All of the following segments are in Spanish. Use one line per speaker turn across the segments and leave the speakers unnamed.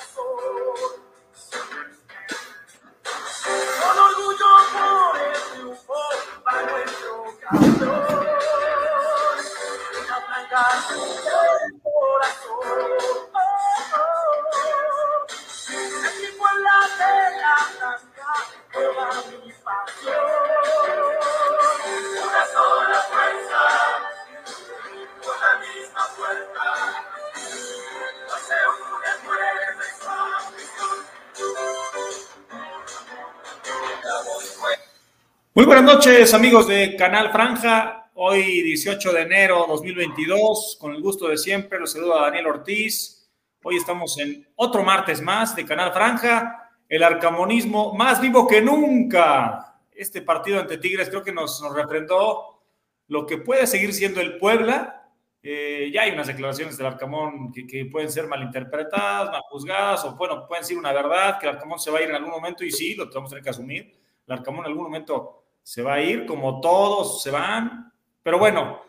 Muy buenas noches, amigos de Canal Franja. Hoy, 18 de enero 2022, con el gusto de siempre, los saluda Daniel Ortiz. Hoy estamos en otro martes más de Canal Franja, el arcamonismo más vivo que nunca. Este partido ante Tigres creo que nos, nos refrendó lo que puede seguir siendo el Puebla. Eh, ya hay unas declaraciones del Arcamón que, pueden ser malinterpretadas, mal juzgadas, o bueno, pueden ser una verdad, que el Arcamón se va a ir en algún momento y sí, lo tenemos que asumir. El Arcamón en algún momento se va a ir, como todos se van. Pero bueno,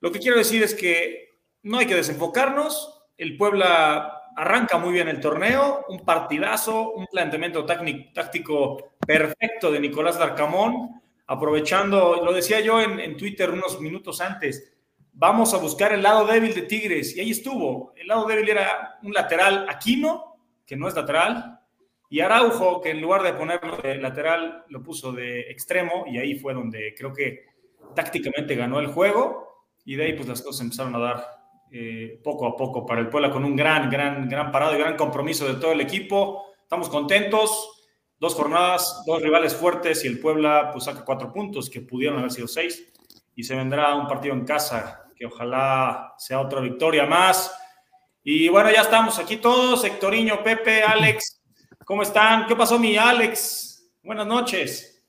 lo que quiero decir es que no hay que desenfocarnos. El Puebla arranca muy bien el torneo, un partidazo, un planteamiento táctico perfecto de Nicolás Darcamón, aprovechando, lo decía yo en, Twitter unos minutos antes, vamos a buscar el lado débil de Tigres, y ahí estuvo. El lado débil era un lateral Aquino, que no es lateral, y Araujo, que en lugar de ponerlo de lateral, lo puso de extremo, y ahí fue donde creo que tácticamente ganó el juego, y de ahí pues las cosas empezaron a dar eh, poco a poco para el Puebla con un gran, gran, gran parado y gran compromiso de todo el equipo. Estamos contentos, dos jornadas, dos rivales fuertes, y el Puebla pues saca cuatro puntos, que pudieron haber sido seis, y se vendrá un partido en casa, que ojalá sea otra victoria más. Y bueno, ya estamos aquí todos, Hectoriño, Pepe, Alex. ¿Cómo están? ¿Qué pasó, mi Alex? Buenas noches.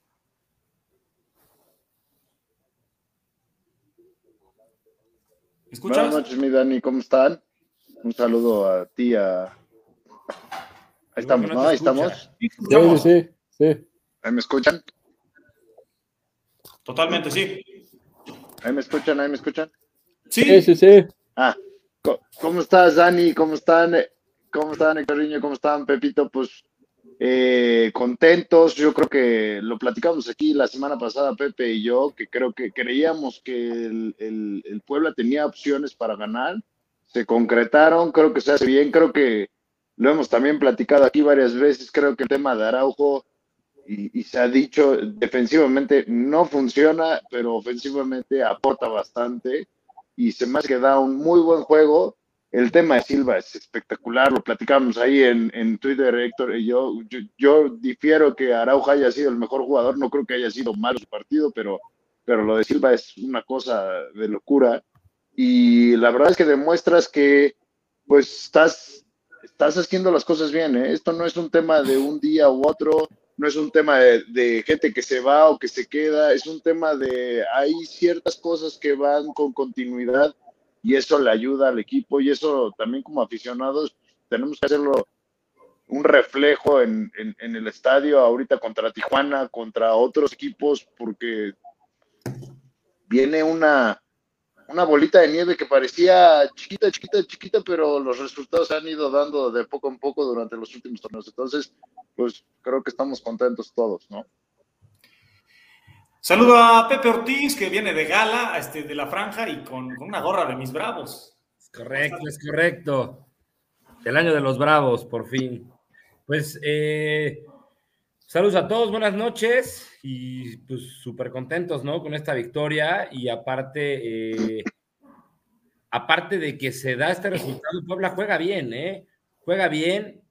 ¿Escuchas? Buenas noches, mi Dani, ¿cómo están? Un saludo a ti, a... Ahí estamos, ¿no? Ahí estamos.
Sí, sí, sí.
¿Ahí me escuchan?
Totalmente, sí.
¿Ahí me escuchan? ¿Ahí me escuchan?
Sí, sí, sí.
Ah, ¿cómo estás, Dani? ¿Cómo están? ¿Cómo están, Hectorinho? ¿Cómo están, Pepito? Pues eh, contentos. Yo creo que lo platicamos aquí la semana pasada, Pepe y yo, que creo que creíamos que el, el, Puebla tenía opciones para ganar. Se concretaron, creo que se hace bien, creo que lo hemos también platicado aquí varias veces. Creo que el tema de Araujo, y, se ha dicho, defensivamente no funciona, pero ofensivamente aporta bastante y se me hace que un muy buen juego el tema de Silva es espectacular, lo platicamos ahí en, Twitter, Héctor y yo, yo, difiero que Araujo haya sido el mejor jugador, no creo que haya sido malo su partido, pero, pero lo de Silva es una cosa de locura. Y la verdad es que demuestras que pues estás, estás haciendo las cosas bien. ¿eh? Esto no es un tema de un día u otro, no es un tema de, de, gente que se va o que se queda, es un tema de hay ciertas cosas que van con continuidad y eso le ayuda al equipo y eso también como aficionados tenemos que hacerlo un reflejo en, en, el estadio ahorita contra Tijuana, contra otros equipos, porque viene una, una bolita de nieve que parecía chiquita, chiquita, chiquita, pero los resultados se han ido dando de poco en poco durante los últimos torneos. Entonces, pues creo que estamos contentos todos, ¿no?
Saludo a Pepe Ortiz, que viene de gala este, de la franja y con, una gorra de mis bravos.
Es correcto, es correcto. El año de los bravos, por fin. Pues, eh, saludos a todos, buenas noches y pues súper contentos, ¿no? Con esta victoria y aparte, eh, aparte de que se da este resultado, Puebla juega bien, ¿eh? Juega bien,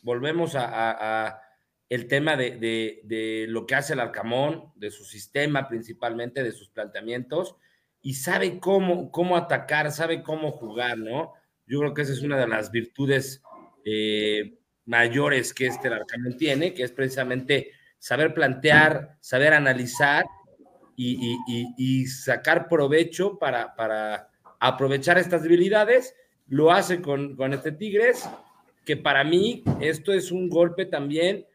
volvemos a el tema de, lo que hace el Arcamón, de su sistema principalmente, de sus planteamientos, y sabe cómo, cómo atacar, sabe cómo jugar, ¿no? Yo creo que esa es una de las virtudes eh, mayores que este Arcamón tiene, que es precisamente saber plantear, saber analizar y, sacar provecho para, para, aprovechar estas debilidades. Lo hace con, con este Tigres, que para mí esto es un golpe también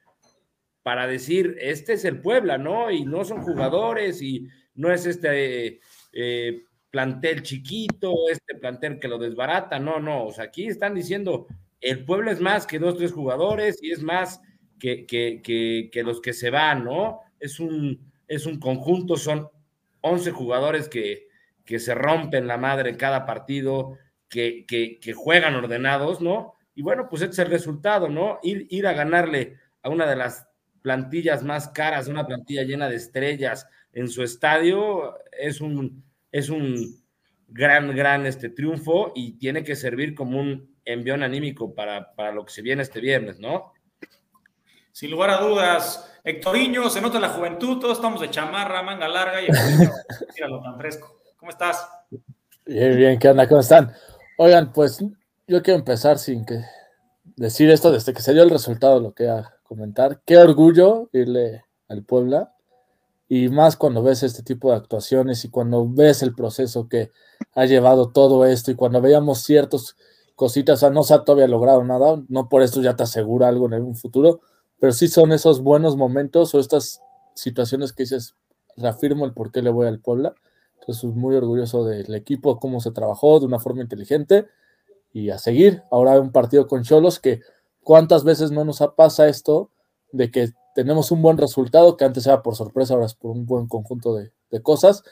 para decir, este es el Puebla, ¿no? Y no son jugadores y no es este eh, plantel chiquito, este plantel que lo desbarata, no, no, o sea, aquí están diciendo, el pueblo es más que dos, tres jugadores y es más que, que, los que se van, ¿no? Es un, es un conjunto, son 11 jugadores que, que se rompen la madre en cada partido, que, que, juegan ordenados, ¿no? Y bueno, pues este es el resultado, ¿no? Ir, ir a ganarle a una de las plantillas más caras, una plantilla llena de estrellas en su estadio, es un, es un gran, gran este, triunfo y tiene que servir como un envión anímico para, para lo que se viene este viernes, ¿no?
Sin lugar a dudas, Hectorinho, se nota la juventud, todos estamos de chamarra, manga larga y míralo tan fresco. ¿Cómo estás?
Bien, bien, ¿qué onda? ¿Cómo están? Oigan, pues yo quiero empezar sin que decir esto desde que se dio el resultado, lo que a comentar. Qué orgullo irle al Puebla y más cuando ves este tipo de actuaciones y cuando ves el proceso que ha llevado todo esto y cuando veíamos ciertas cositas, o sea, no se ha todavía logrado nada, no por esto ya te asegura algo en un futuro, pero sí son esos buenos momentos o estas situaciones que dices, reafirmo el por qué le voy al Puebla. Entonces, muy orgulloso del equipo, cómo se trabajó de una forma inteligente y a seguir. Ahora un partido con Cholos que cuántas veces no nos pasa esto de que tenemos un buen resultado, que antes era por sorpresa, ahora es por un buen conjunto de, cosas,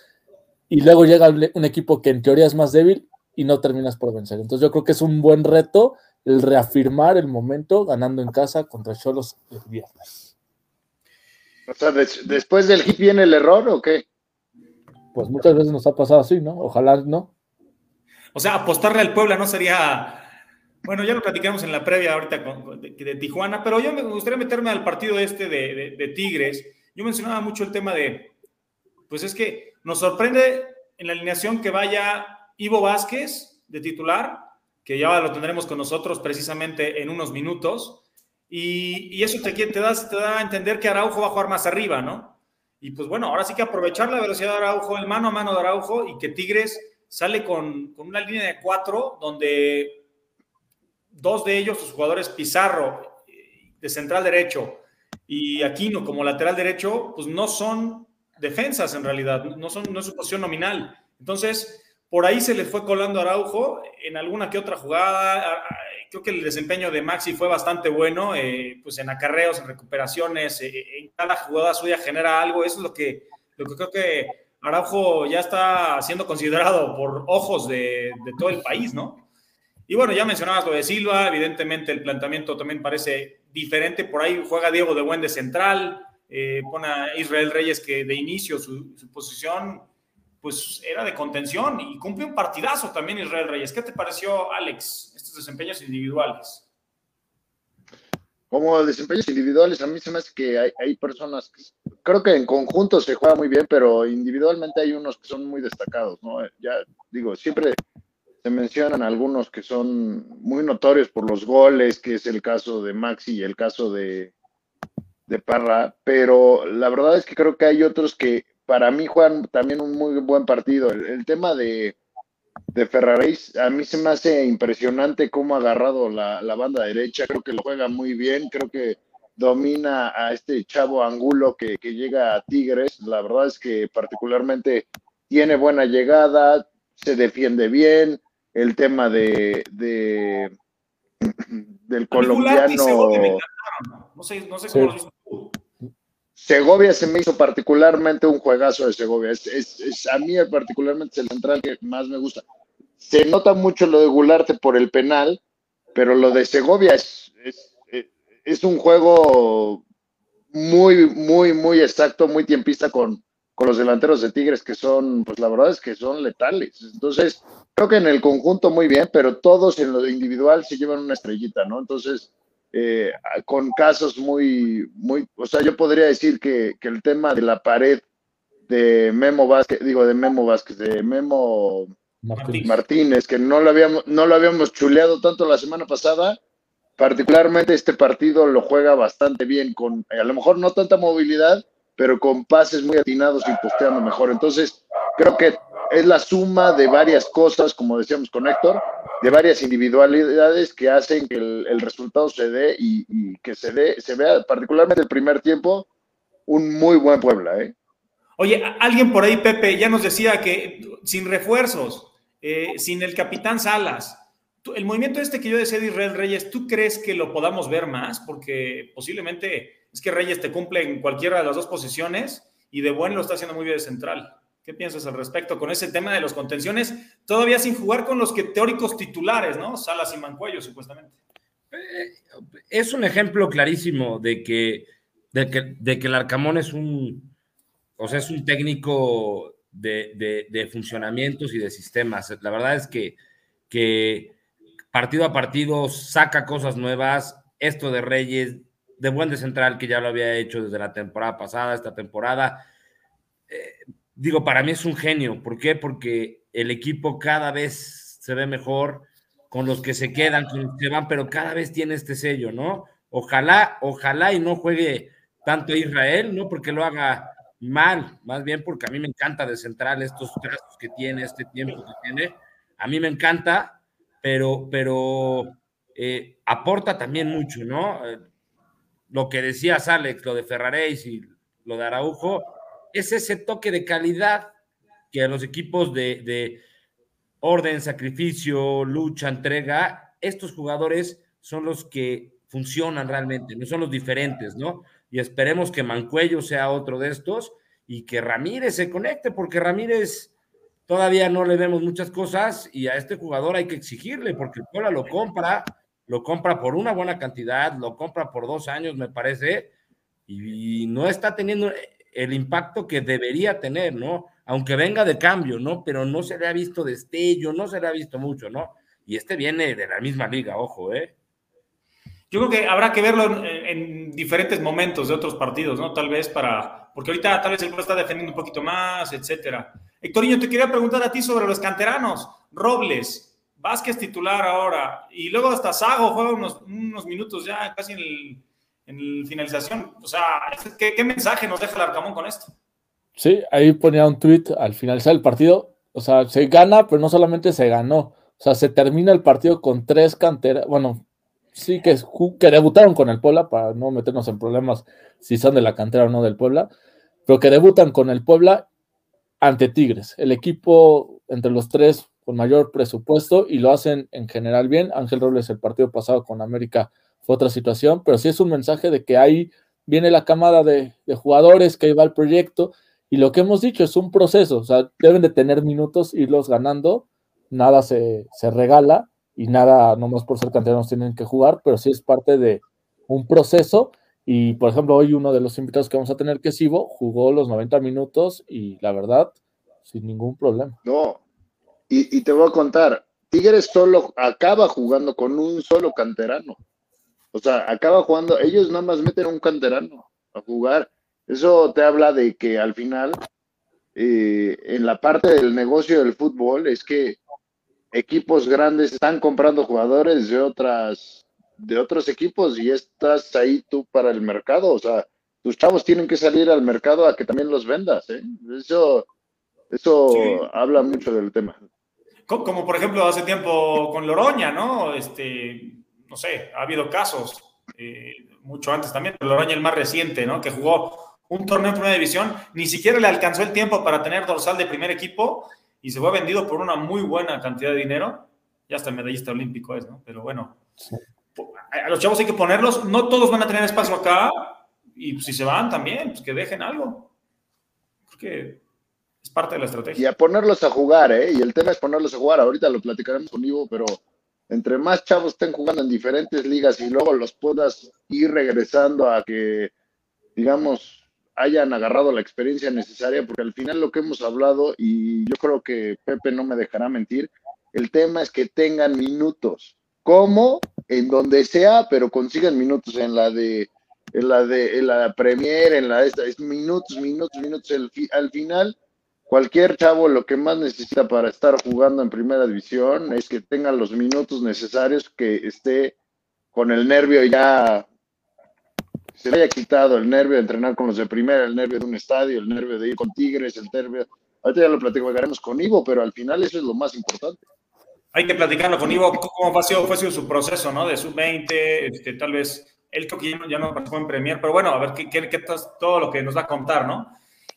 y luego llega un equipo que en teoría es más débil y no terminas por vencer. Entonces yo creo que es un buen reto el reafirmar el momento ganando en casa contra Cholos el viernes.
O sea, después del hit viene el error o qué?
Pues muchas veces nos ha pasado así, ¿no? Ojalá no.
O sea, apostarle al Puebla no sería bueno, ya lo platicamos en la previa ahorita de, Tijuana, pero yo me gustaría meterme al partido este de, Tigres. Yo mencionaba mucho el tema de, pues es que nos sorprende en la alineación que vaya Ivo Vázquez de titular, que ya lo tendremos con nosotros precisamente en unos minutos, y, eso te, te, da, te da a entender que Araujo va a jugar más arriba, ¿no? Y pues bueno, ahora sí que aprovechar la velocidad de Araujo, el mano a mano de Araujo, y que Tigres sale con, con una línea de cuatro donde dos de ellos, sus jugadores Pizarro de central derecho y Aquino como lateral derecho, pues no son defensas en realidad, no, son, no es su posición nominal. Entonces, por ahí se le fue colando Araujo en alguna que otra jugada. Creo que el desempeño de Maxi fue bastante bueno, eh, pues en acarreos, en recuperaciones, eh, en cada jugada suya genera algo. Eso es lo que, lo que creo que Araujo ya está siendo considerado por ojos de, de todo el país, ¿no? Y bueno, ya mencionabas lo de Silva, evidentemente el planteamiento también parece diferente. Por ahí juega Diego de Buen de central, eh, pone a Israel Reyes que de inicio su, posición pues era de contención y cumplió un partidazo también Israel Reyes. ¿Qué te pareció, Alex, estos desempeños individuales?
Como desempeños individuales, a mí se me hace que hay, hay, personas que creo que en conjunto se juega muy bien, pero individualmente hay unos que son muy destacados, ¿no? Ya digo, siempre se mencionan algunos que son muy notorios por los goles, que es el caso de Maxi y el caso de, de Parra, pero la verdad es que creo que hay otros que para mí juegan también un muy buen partido. El, tema de, de Ferraréis, a mí se me hace impresionante cómo ha agarrado la, la, banda derecha, creo que lo juega muy bien, creo que domina a este chavo Angulo que, que llega a Tigres, la verdad es que particularmente tiene buena llegada, se defiende bien, el tema de, del colombiano.
No sé, no sé cómo lo
Segovia se me hizo particularmente un juegazo de Segovia. Es, a mí particularmente el central que más me gusta. Se nota mucho lo de Gularte por el penal, pero lo de Segovia es, es, un juego muy, muy, muy exacto, muy tiempista con, con los delanteros de Tigres que son, pues la verdad es que son letales. Entonces, creo que en el conjunto muy bien, pero todos en lo individual se llevan una estrellita, ¿no? Entonces, eh, con casos muy, muy, o sea, yo podría decir que, el tema de la pared de Memo Vázquez, digo de Memo Vázquez, de Memo Martínez, que no lo habíamos, no lo habíamos chuleado tanto la semana pasada, particularmente este partido lo juega bastante bien, con a lo mejor no tanta movilidad, pero con pases muy atinados y posteando mejor. Entonces, creo que es la suma de varias cosas, como decíamos con Héctor, de varias individualidades que hacen que el, resultado se dé y, que se dé, se vea particularmente el primer tiempo un muy buen Puebla, ¿eh?
Oye, alguien por ahí, Pepe, ya nos decía que sin refuerzos, eh, sin el capitán Salas, el movimiento este que yo decía de Israel Reyes, ¿tú crees que lo podamos ver más? Porque posiblemente es que Reyes te cumple en cualquiera de las dos posiciones y de buen lo está haciendo muy bien de central. ¿Qué piensas al respecto con ese tema de los contenciones? Todavía sin jugar con los que teóricos titulares, ¿no? Salas y Mancuello, supuestamente.
Eh, es un ejemplo clarísimo de que, de que, de que el Arcamón es un, o sea, es un técnico de, de, funcionamientos y de sistemas. La verdad es que, que partido a partido saca cosas nuevas. Esto de Reyes, de buen central, que ya lo había hecho desde la temporada pasada, esta temporada. Eh, digo, para mí es un genio. ¿Por qué? Porque el equipo cada vez se ve mejor con los que se quedan, con los que van, pero cada vez tiene este sello, ¿no? Ojalá, ojalá y no juegue tanto Israel, ¿no? Porque lo haga mal, más bien porque a mí me encanta de central estos trazos que tiene, este tiempo que tiene, a mí me encanta, pero, pero eh, aporta también mucho, ¿no? Eh, lo que decías, Alex, lo de Ferraréis y lo de Araujo, es ese toque de calidad que a los equipos de, de orden, sacrificio, lucha, entrega, estos jugadores son los que funcionan realmente, no son los diferentes, ¿no? y esperemos que Mancuello sea otro de estos y que Ramírez se conecte, porque Ramírez todavía no le vemos muchas cosas y a este jugador hay que exigirle, porque el lo compra, lo compra por una buena cantidad, lo compra por dos años, me parece, y no está teniendo el impacto que debería tener, ¿no? Aunque venga de cambio, ¿no? Pero no se le ha visto destello, no se le ha visto mucho, ¿no? Y este viene de la misma liga, ojo, ¿eh?
Yo creo que habrá que verlo en, diferentes momentos de otros partidos, ¿no? Tal vez para, porque ahorita tal vez el está defendiendo un poquito más, etcétera. Héctorinho, te quería preguntar a ti sobre los canteranos. Robles, Vázquez titular ahora, y luego hasta Sago juega unos, unos minutos ya casi en el, en finalización. O sea, ¿qué, mensaje nos deja el Arcamón con esto?
Sí, ahí ponía un tweet al finalizar el partido. O sea, se gana, pero no solamente se ganó. O sea, se termina el partido con tres canteras, bueno, sí que, que debutaron con el Puebla, para no meternos en problemas si son de la cantera o no del Puebla, pero que debutan con el Puebla ante Tigres, el equipo entre los tres con mayor presupuesto y lo hacen en general bien. Ángel Robles el partido pasado con América otra situación, pero sí es un mensaje de que ahí viene la camada de, jugadores, que ahí va el proyecto y lo que hemos dicho es un proceso, o sea, deben de tener minutos, irlos ganando, nada se, regala y nada, no más por ser canteranos tienen que jugar, pero sí es parte de un proceso. Y por ejemplo, hoy uno de los invitados que vamos a tener, que es Ivo, jugó los 90 minutos y la verdad, sin ningún problema.
No, y, te voy a contar, Tigres solo acaba jugando con un solo canterano. O sea, acaba jugando, ellos nada más meten un canterano a jugar. Eso te habla de que al final, eh, en la parte del negocio del fútbol, es que equipos grandes están comprando jugadores de otras de otros equipos y estás ahí tú para el mercado, o sea, tus chavos tienen que salir al mercado a que también los vendas, ¿eh? Eso eso habla mucho del tema.
Como, por ejemplo hace tiempo con Loroña, ¿no? Este, no sé, ha habido casos eh, mucho antes también, pero Loroña el más reciente, ¿no? Que jugó un torneo en primera división, ni siquiera le alcanzó el tiempo para tener dorsal de primer equipo y se fue vendido por una muy buena cantidad de dinero. Ya hasta medallista olímpico es, ¿no? Pero bueno, a los chavos hay que ponerlos. No todos van a tener espacio acá y si se van también, pues que dejen algo. Porque es parte de la estrategia.
Y a ponerlos a jugar, ¿eh? Y el tema es ponerlos a jugar. Ahorita lo platicaremos con Ivo, pero entre más chavos estén jugando en diferentes ligas y luego los puedas ir regresando a que, digamos, hayan agarrado la experiencia necesaria, porque al final lo que hemos hablado, y yo creo que Pepe no me dejará mentir, el tema es que tengan minutos, como en donde sea, pero consigan minutos. En la de en la de en la Premier, en la esta, es minutos, minutos, minutos. al final, cualquier chavo lo que más necesita para estar jugando en primera división es que tenga los minutos necesarios, que esté con el nervio ya se le haya quitado el nervio de entrenar con los de primera, el nervio de un estadio, el nervio de ir con Tigres, el nervio. Ahorita ya lo platicaremos con Ivo, pero al final eso es lo más importante.
Hay que platicarlo con Ivo, cómo fue, sido, fue su proceso, ¿no? De sub-20, este, tal vez él creo que ya no, participó en Premier, pero bueno, a ver qué, qué, qué todo lo que nos va a contar, ¿no?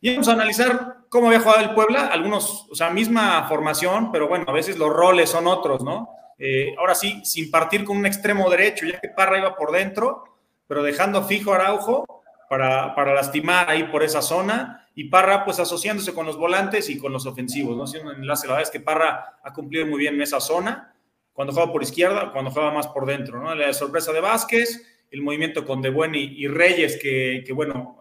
Y vamos a analizar cómo había jugado el Puebla, algunos, o sea, misma formación, pero bueno, a veces los roles son otros, ¿no? Eh, ahora sí, sin partir con un extremo derecho, ya que Parra iba por dentro, pero dejando fijo Araujo para, para lastimar ahí por esa zona y Parra pues asociándose con los volantes y con los ofensivos, ¿no? Haciendo un enlace, la verdad es que Parra ha cumplido muy bien en esa zona, cuando juega por izquierda, cuando juega más por dentro, ¿no? La sorpresa de Vázquez, el movimiento con De Buen y, Reyes, que, que, bueno,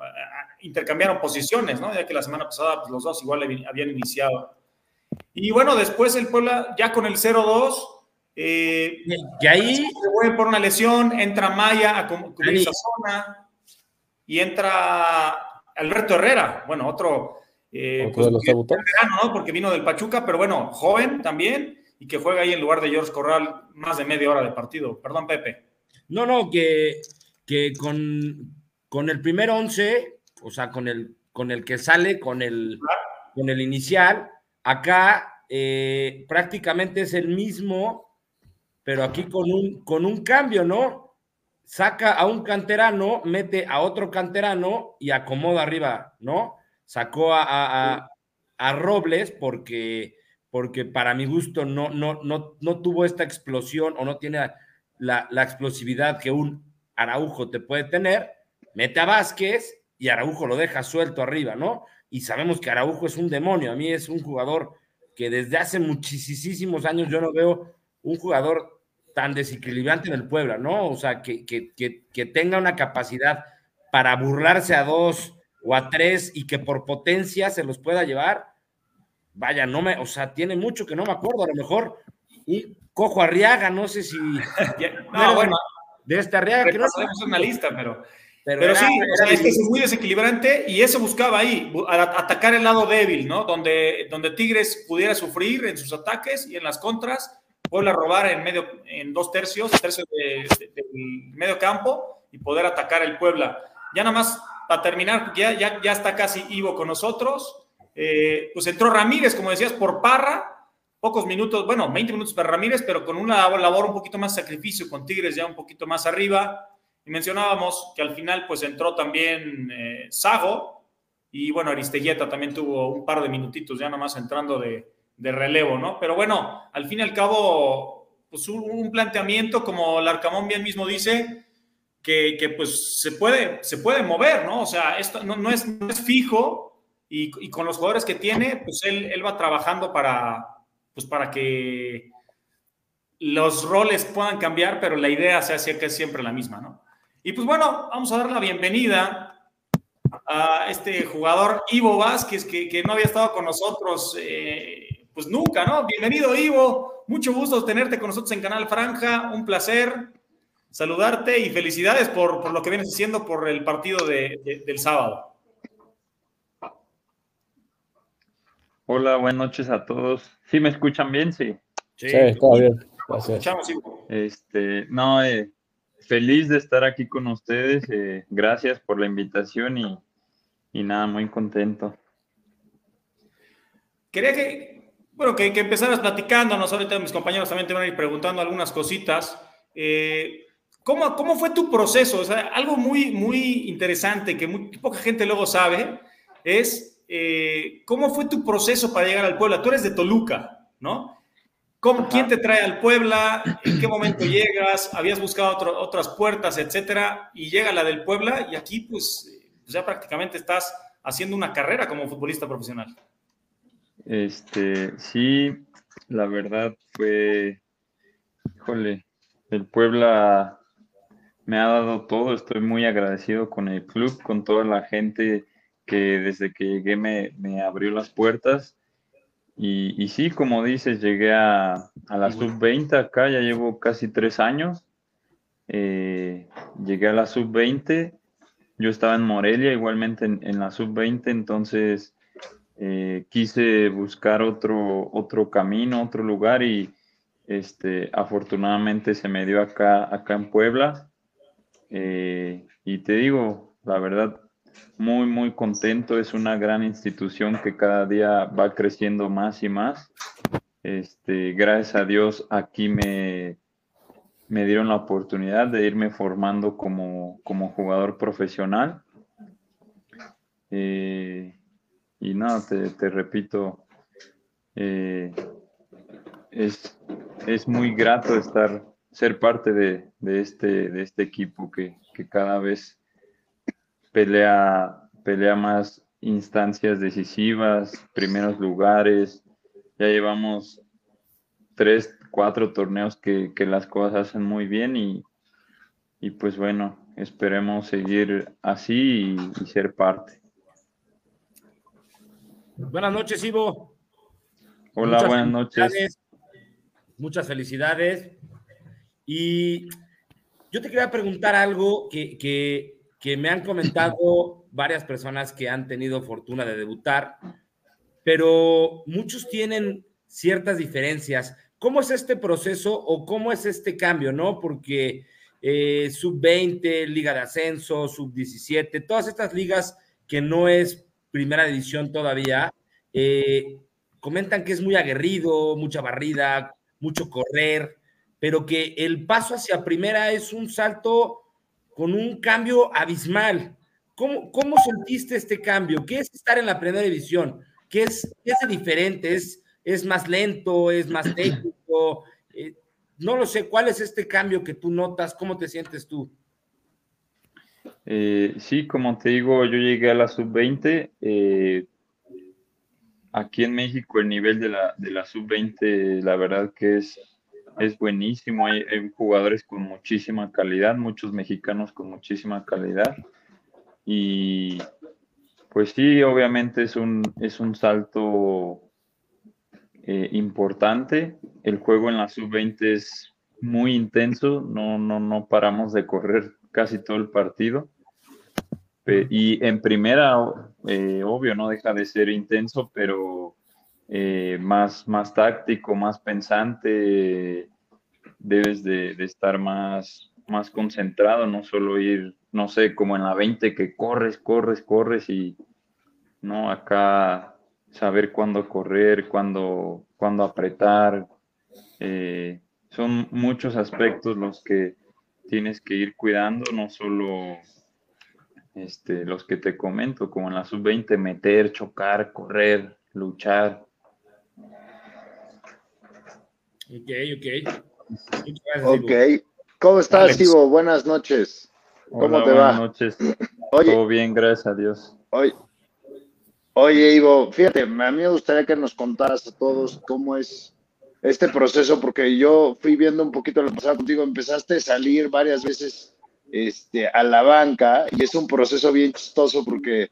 intercambiaron posiciones, ¿no? Ya que la semana pasada pues, los dos igual habían iniciado. Y bueno, después el Puebla ya con el 0-2, eh,
y ahí
se vuelve por una lesión, entra Maya a cubrir esa zona y entra Alberto Herrera, bueno, otro,
eh, pues,
¿no? porque vino del Pachuca, pero bueno, joven también y que juega ahí en lugar de George Corral más de media hora de partido. Perdón, Pepe.
No, no, que, que con, con el primer 11 o sea, con el, con el que sale, con el, con el inicial. Acá eh, prácticamente es el mismo, pero aquí con un, con un cambio, ¿no? Saca a un canterano, mete a otro canterano y acomoda arriba, ¿no? Sacó a, a, Robles porque, porque para mi gusto no, no, no, no tuvo esta explosión o no tiene la, la explosividad que un Araujo te puede tener. Mete a Vázquez y Araujo lo deja suelto arriba, ¿no? Y sabemos que Araujo es un demonio, a mí es un jugador que desde hace muchísimos años yo no veo un jugador tan desequilibrante en el Puebla, ¿no? O sea, que, que, que, tenga una capacidad para burlarse a dos o a tres y que por potencia se los pueda llevar. Vaya, no me, o sea, tiene mucho que no me acuerdo, a lo mejor y Cojo Arriaga, no sé si.
no, bueno,
de este Arriaga, que no
es una lista, pero pero, sí, es muy desequilibrante y eso buscaba ahí, atacar el lado débil, ¿no? Donde, donde Tigres pudiera sufrir en sus ataques y en las contras, Puebla robar en medio, en dos tercios, tercios del medio campo y poder atacar el Puebla. Ya nada más para terminar, ya, ya, ya está casi Ivo con nosotros. Eh, pues entró Ramírez, como decías, por Parra, pocos minutos, bueno, 20 minutos para Ramírez, pero con una labor un poquito más sacrificio, con Tigres ya un poquito más arriba. Y mencionábamos que al final pues entró también eh, Sago y bueno, Aristeguieta también tuvo un par de minutitos ya nomás entrando de, de relevo, ¿no? Pero bueno, al fin y al cabo, pues un, planteamiento como Larcamón bien mismo dice, que, que, pues se puede, se puede mover, ¿no? O sea, esto no, no es, fijo y, y, con los jugadores que tiene, pues él, él va trabajando para, pues para que los roles puedan cambiar, pero la idea se hace que es siempre la misma, ¿no? Y pues bueno, vamos a dar la bienvenida a este jugador Ivo Vázquez, que, no había estado con nosotros eh, pues nunca, ¿no? Bienvenido Ivo, mucho gusto tenerte con nosotros en Canal Franja, un placer saludarte y felicidades por, lo que vienes haciendo por el partido del sábado.
Hola, buenas noches a todos. ¿Sí me escuchan bien? Sí.
Sí, todo bien.
Escuchamos, Ivo. Este, no, eh, feliz de estar aquí con ustedes. Eh, gracias por la invitación y, nada, muy contento.
Quería que, bueno, que, que, empezaras platicándonos. Ahorita mis compañeros también te van a ir preguntando algunas cositas. Eh, ¿cómo, ¿cómo, fue tu proceso? O sea, algo muy, muy interesante que muy, poca gente luego sabe es eh, cómo fue tu proceso para llegar al Puebla. Tú eres de Toluca, ¿no? ¿Quién te trae al Puebla? ¿En qué momento llegas? ¿Habías buscado otras puertas, etcétera? Y llega la del Puebla y aquí pues, pues, ya prácticamente estás haciendo una carrera como futbolista profesional.
Este, sí, la verdad fue, híjole, el Puebla me ha dado todo, estoy muy agradecido con el club, con toda la gente que desde que llegué me, me abrió las puertas y, sí, como dices, llegué a, la sub-20 acá, ya llevo casi tres años. Eh, llegué a la sub-20, yo estaba en Morelia igualmente en, la sub-20, entonces eh, quise buscar otro, otro camino, otro lugar y este, afortunadamente se me dio acá, acá en Puebla. Eh, y te digo, la verdad, muy, muy contento. Es una gran institución que cada día va creciendo más y más. Este, gracias a Dios aquí me, me dieron la oportunidad de irme formando como, como jugador profesional. Eh, y nada, te, repito, eh, es, es muy grato estar, ser parte de, este, de este equipo que, cada vez pelea, pelea más instancias decisivas, primeros lugares. Ya llevamos tres, cuatro torneos que, las cosas hacen muy bien y, y, pues bueno, esperemos seguir así y ser parte.
Buenas noches, Ivo.
Hola, buenas noches.
Muchas felicidades. Y yo te quería preguntar algo que, me han comentado varias personas que han tenido fortuna de debutar, pero muchos tienen ciertas diferencias. ¿Cómo es este proceso o cómo es este cambio, no? Porque eh, sub-20, Liga de Ascenso, sub-17, todas estas ligas que no es primera división todavía, eh, comentan que es muy aguerrido, mucha barrida, mucho correr, pero que el paso hacia primera es un salto con un cambio abismal. ¿Cómo, cómo sentiste este cambio? ¿Qué es estar en la primera división? ¿Qué es, qué es diferente? ¿Es, ¿Es más lento? ¿Es más técnico? Eh, no lo sé. ¿Cuál es este cambio que tú notas? ¿Cómo te sientes tú?
Eh, sí, como te digo, yo llegué a la sub-20. Eh, aquí en México el nivel de la, de la sub-20, la verdad que es, es buenísimo. Hay, jugadores con muchísima calidad, muchos mexicanos con muchísima calidad. Y pues sí, obviamente es un, es un salto eh, importante. El juego en la sub-20 es muy intenso, no, no, no paramos de correr casi todo el partido. Y en primera, eh, obvio, no deja de ser intenso, pero eh, más, más táctico, más pensante, debes de, estar más, más concentrado, no solo ir, no sé, como en la 20 que corres, corres, corres y no, acá saber cuándo correr, cuándo, cuándo apretar. Eh, son muchos aspectos los que tienes que ir cuidando, no solo este, los que te comento, como en la sub-20, meter, chocar, correr, luchar.
Ok, ok.
ok. ¿Cómo estás, Ivo? Buenas noches. ¿Cómo te va?
Buenas noches. Todo bien, gracias a Dios.
Oye, oye, Ivo, fíjate, a mí me gustaría que nos contaras a todos cómo es este proceso, porque yo fui viendo un poquito lo pasado contigo, empezaste a salir varias veces este, a la banca y es un proceso bien chistoso porque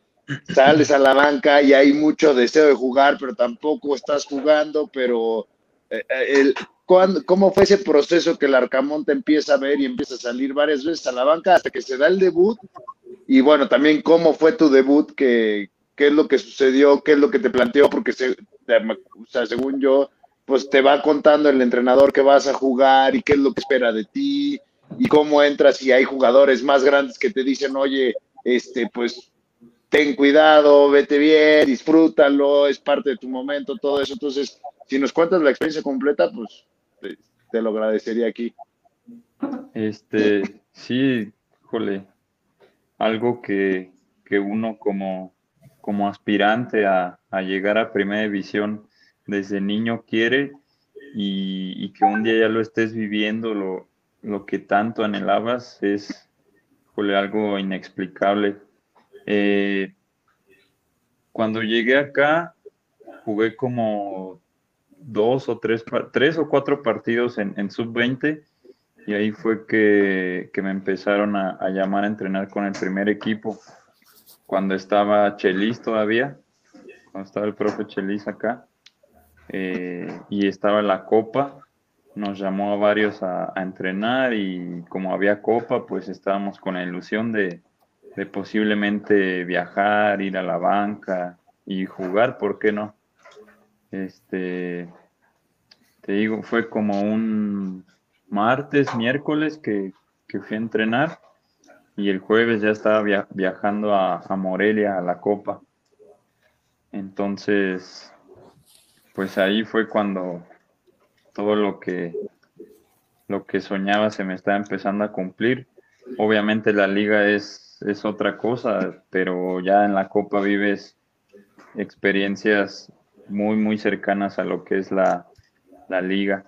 sales a la banca y hay mucho deseo de jugar, pero tampoco estás jugando, pero eh, eh, el, ¿cómo fue ese proceso que el Arcamón te empieza a ver y empieza a salir varias veces a la banca hasta que se da el debut? Y bueno, también cómo fue tu debut, qué, qué es lo que sucedió, qué es lo que te planteó, porque se, o según yo, pues te va contando el entrenador que vas a jugar y qué es lo que espera de ti, y cómo entras y hay jugadores más grandes que te dicen, oye, este, pues ten cuidado, vete bien, disfrútalo, es parte de tu momento, todo eso. Entonces, si nos cuentas la experiencia completa, pues te, lo agradecería aquí.
Este, sí, jole, algo que, uno como, como aspirante a, llegar a primera división desde niño quiere y, y, que un día ya lo estés viviendo, lo, lo que tanto anhelabas es algo inexplicable. Eh, cuando llegué acá, jugué como dos o tres, tres o cuatro partidos en, sub-20 y ahí fue que, me empezaron a, llamar a entrenar con el primer equipo. Cuando estaba Chelis todavía, cuando estaba el profe Chelis acá, eh, y estaba la Copa, nos llamó a varios a, entrenar y como había copa, pues estábamos con la ilusión de, posiblemente viajar, ir a la banca y jugar, ¿por qué no? Este, te digo, fue como un martes, miércoles que, fui a entrenar y el jueves ya estaba viajando a, a Morelia a la Copa. Entonces, pues ahí fue cuando todo lo que, lo que soñaba se me está empezando a cumplir. Obviamente la liga es, es otra cosa, pero ya en la Copa vives experiencias muy, muy cercanas a lo que es la, liga.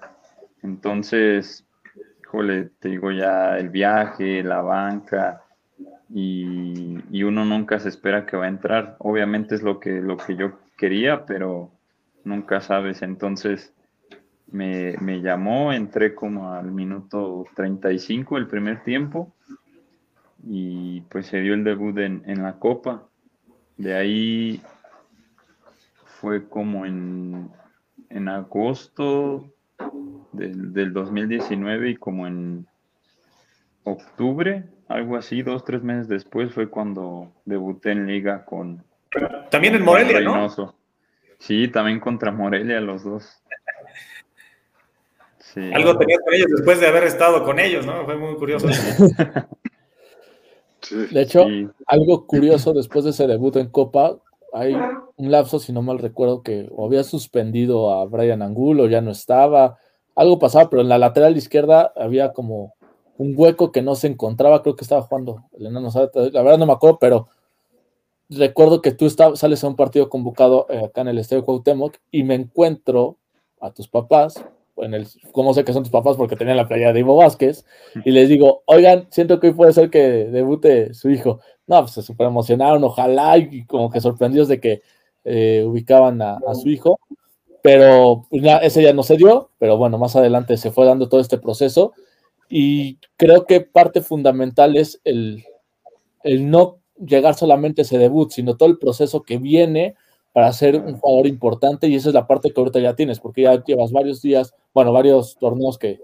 Entonces, híjole, te digo ya el viaje, la banca, y, uno nunca se espera que va a entrar. Obviamente es lo que, lo que yo quería, pero nunca sabes. Entonces me, llamó, entré como al minuto 35 el primer tiempo y pues se dio el debut en, la Copa. De ahí fue como en, agosto del, del 2019 y como en octubre algo así, dos, tres meses después fue cuando debuté en liga con...
También en Morelia, ¿no?
Sí, también contra Morelia los dos.
Algo tenías con ellos después de haber estado con ellos, ¿no? Fue muy curioso.
De hecho, algo curioso después de ese debut en Copa, hay un lapso, si no mal recuerdo, que o había suspendido a Brian Angulo, ya no estaba, algo pasaba, pero en la lateral izquierda había como un hueco que no se encontraba, creo que estaba jugando el enano, la verdad no me acuerdo, pero recuerdo que tú sales a un partido convocado eh, acá en el Estadio Cuauhtémoc y me encuentro a tus papás, en el, ¿cómo sé que son tus papás? Porque tenían la playa de Ivo Vázquez, y les digo, oigan, siento que hoy puede ser que debute su hijo. No, pues se súper emocionaron, ojalá, y como que sorprendidos de que eh, ubicaban a, su hijo, pero pues, ese ya no se dio, pero bueno, más adelante se fue dando todo este proceso, y creo que parte fundamental es el, el no llegar solamente a ese debut, sino todo el proceso que viene para ser un jugador importante y esa es la parte que ahorita ya tienes, porque ya llevas varios días, bueno, varios torneos que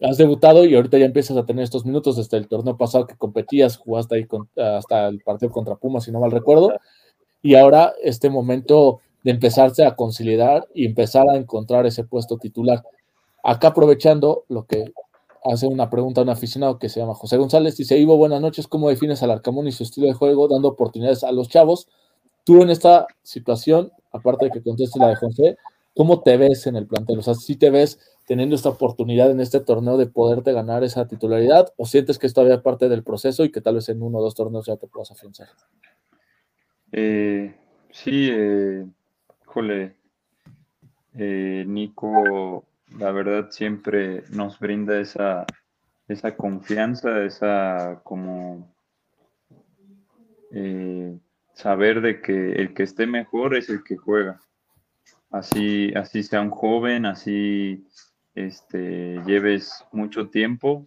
has debutado y ahorita ya empiezas a tener estos minutos desde el torneo pasado que competías, jugaste ahí hasta el partido contra Pumas, si no mal recuerdo, y ahora este momento de empezarse a consolidar y empezar a encontrar ese puesto titular. Acá aprovechando lo que hace una pregunta a un aficionado que se llama José González. Dice, Ivo, buenas noches. ¿Cómo defines al Arcamón y su estilo de juego dando oportunidades a los chavos? Tú en esta situación, aparte de que contestes la de José, ¿cómo te ves en el plantel? O sea, si te ves teniendo esta oportunidad en este torneo de poderte ganar esa titularidad o sientes que es todavía parte del proceso y que tal vez en uno o dos torneos ya te puedas afianzar?
Eh, sí, eh, jole, eh, Nico la verdad siempre nos brinda esa, esa confianza, esa como eh, saber de que el que esté mejor es el que juega. Así, así sea un joven, así este, lleves mucho tiempo,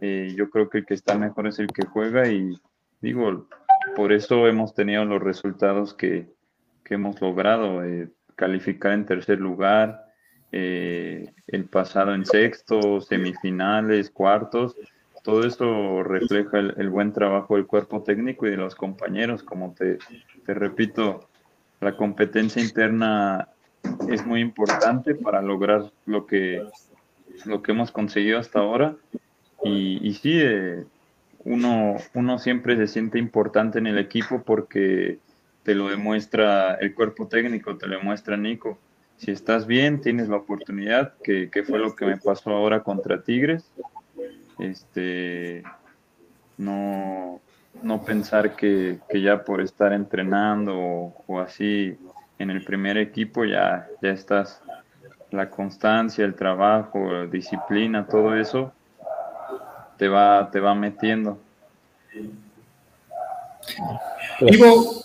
eh, yo creo que el que está mejor es el que juega y digo, por eso hemos tenido los resultados que, hemos logrado, eh, calificar en tercer lugar, eh, el pasado en sexto, semifinales, cuartos. Todo esto refleja el, buen trabajo del cuerpo técnico y de los compañeros. Como te, te repito, la competencia interna es muy importante para lograr lo que, lo que hemos conseguido hasta ahora. Y, sí, eh, uno, uno siempre se siente importante en el equipo porque te lo demuestra el cuerpo técnico, te lo demuestra Nico si estás bien, tienes la oportunidad, que, fue lo que me pasó ahora contra Tigres. Este, no, no pensar que, ya por estar entrenando o, así en el primer equipo ya, ya estás. La constancia, el trabajo, disciplina, todo eso te va, te va metiendo.
Ivo,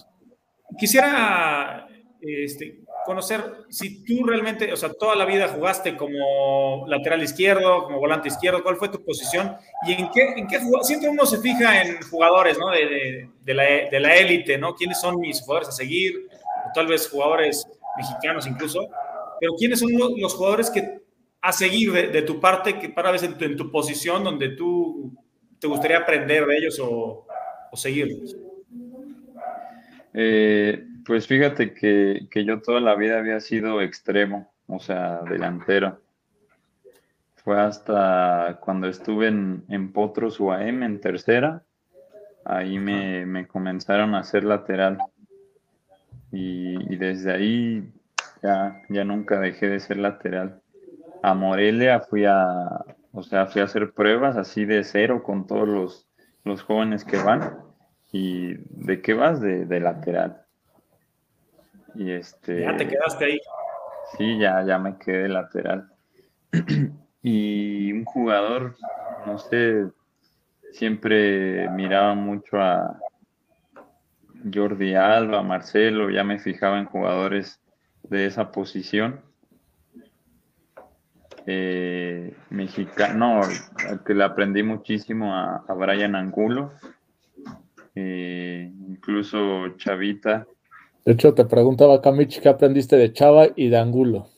quisiera este, conocer si tú realmente, o sea, toda la vida jugaste como lateral izquierdo, como volante izquierdo, cuál fue tu posición y en qué, en qué siempre uno se fija en jugadores, ¿no? De, de, la élite, ¿no? ¿Quiénes son mis jugadores a seguir? O tal vez jugadores mexicanos incluso, pero ¿quiénes son los, jugadores que a seguir de, tu parte, que para veces en tu, posición donde tú te gustaría aprender de ellos o, o seguirlos?
Eh, pues fíjate que, yo toda la vida había sido extremo, o sea, delantero. Fue hasta cuando estuve en, en Potros UAM en tercera, ahí me, comenzaron a hacer lateral. Y, desde ahí ya, ya nunca dejé de ser lateral. A Morelia fui a, o sea, fui a hacer pruebas así de cero con todos los, los jóvenes que van. ¿Y de qué vas? De, de lateral. Y este.
Ya te quedaste ahí.
Sí, ya, ya me quedé lateral. Y un jugador, no sé, siempre miraba mucho a Jordi Alba, Marcelo, ya me fijaba en jugadores de esa posición. Eh, mexicano, al que le aprendí muchísimo a, Brian Angulo, eh, incluso Chavita.
De hecho, te preguntaba, Camich, ¿qué aprendiste de Chava y de Angulo?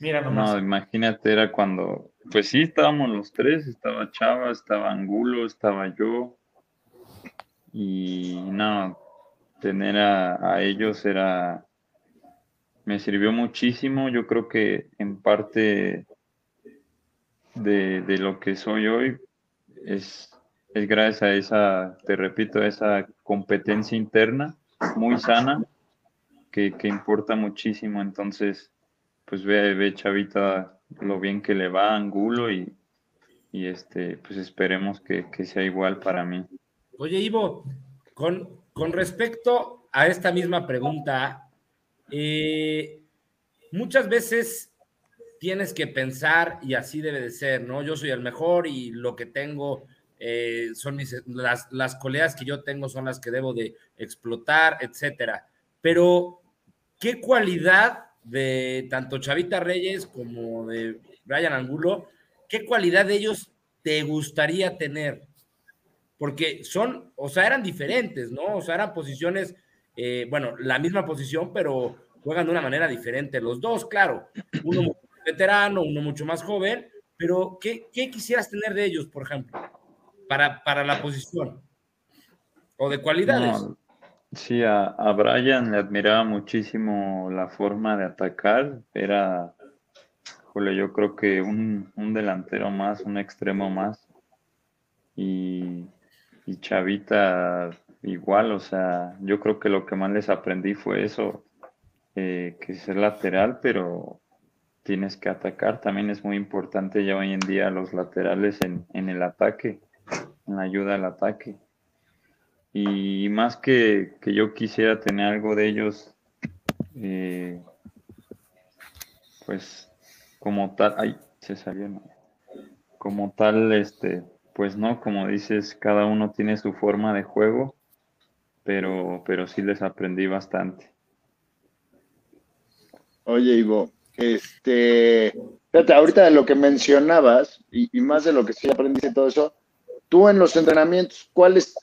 Mira No, imagínate, era cuando, pues sí, estábamos los tres, estaba Chava, estaba Angulo, estaba yo, y no, tener a, ellos era, me sirvió muchísimo, yo creo que en parte de, de lo que soy hoy es, es gracias a esa, te repito, a esa competencia interna muy sana que, que importa muchísimo, entonces pues ve, ve Chavita lo bien que le va a Angulo y, y este, pues esperemos que, sea igual para mí.
Oye, Ivo, con, con respecto a esta misma pregunta, eh, muchas veces tienes que pensar y así debe de ser, ¿no? Yo soy el mejor y lo que tengo eh, son mis, las, las que yo tengo son las que debo de explotar, etcétera. Pero, ¿qué cualidad de tanto Chavita Reyes como de Brian Angulo, ¿qué cualidad de ellos te gustaría tener? Porque son, o sea, eran diferentes, ¿no? O sea, eran posiciones, eh, bueno, la misma posición, pero juegan de una manera diferente. Los dos, claro, uno veterano, uno mucho más joven, pero ¿qué, quisieras tener de ellos, por ejemplo, para, para la posición? O de cualidades.
Sí, a, a Brian le admiraba muchísimo la forma de atacar. Era, yo creo que un, delantero más, un extremo más. Y, Chavita igual, o sea, yo creo que lo que más les aprendí fue eso, eh, que ser lateral, pero tienes que atacar. También es muy importante ya hoy en día los laterales en, en el ataque, en la ayuda al ataque. Y más que, que yo quisiera tener algo de ellos, eh, pues como tal, ay, se salió, como tal, este, pues no, como dices, cada uno tiene su forma de juego, pero, pero sí les aprendí bastante.
Oye, Ivo, este, fíjate, ahorita de lo que mencionabas, y, y más de lo que sí aprendiste todo eso, tú en los entrenamientos, ¿cuál es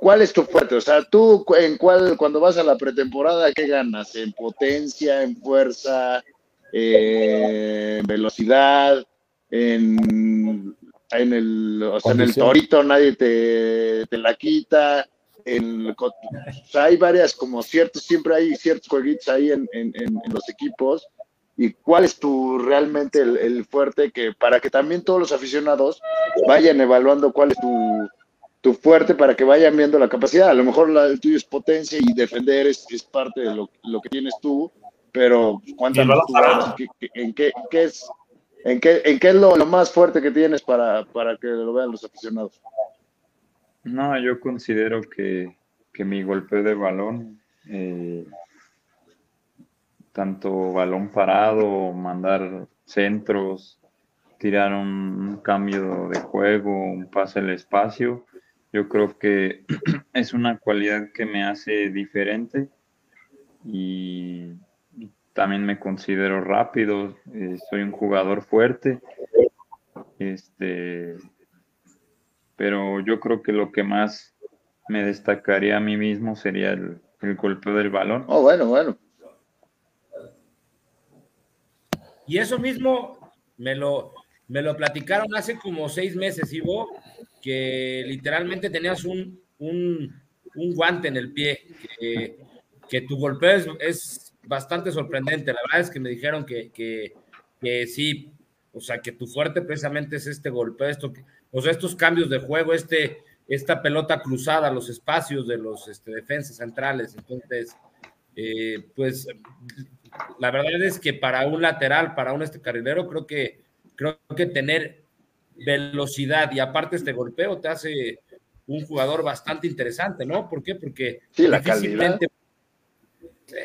¿Cuál es tu fuerte? O sea, tú en cuál, cuando vas a la pretemporada, ¿qué ganas? ¿En potencia, en fuerza, en velocidad, en, en el, o sea, en el torito nadie te, te la quita? En, o sea, hay varias, como ciertos, siempre hay ciertos jueguitos ahí en, en, en los equipos. ¿Y cuál es tu realmente el, el fuerte que para que también todos los aficionados vayan evaluando cuál es tu tu fuerte para que vayan viendo la capacidad. A lo mejor la, el tuyo es potencia y defender es, es parte de lo, lo, que tienes tú, pero cuéntanos en qué, qué, es, en qué, en qué es lo, lo más fuerte que tienes para, para, que lo vean los aficionados.
No, yo considero que, que mi golpe de balón, eh, tanto balón parado, mandar centros, tirar un, cambio de juego, un pase al espacio, yo creo que es una cualidad que me hace diferente y también me considero rápido, eh, soy un jugador fuerte. Este, pero yo creo que lo que más me destacaría a mí mismo sería el, el golpe del balón.
Oh, bueno, bueno.
Y eso mismo me lo, me lo platicaron hace como seis meses, Ivo, que literalmente tenías un, un, guante en el pie, que, tu golpeo es, bastante sorprendente. La verdad es que me dijeron que, que, sí, o sea, que tu fuerte precisamente es este golpeo, esto, o sea, estos cambios de juego, este, esta pelota cruzada, los espacios de los este, defensas centrales. Entonces, eh, pues la verdad es que para un lateral, para un este carrilero, creo que, creo que tener velocidad y aparte este golpeo te hace un jugador bastante interesante, ¿no? ¿Por qué? Porque
sí, la calidad.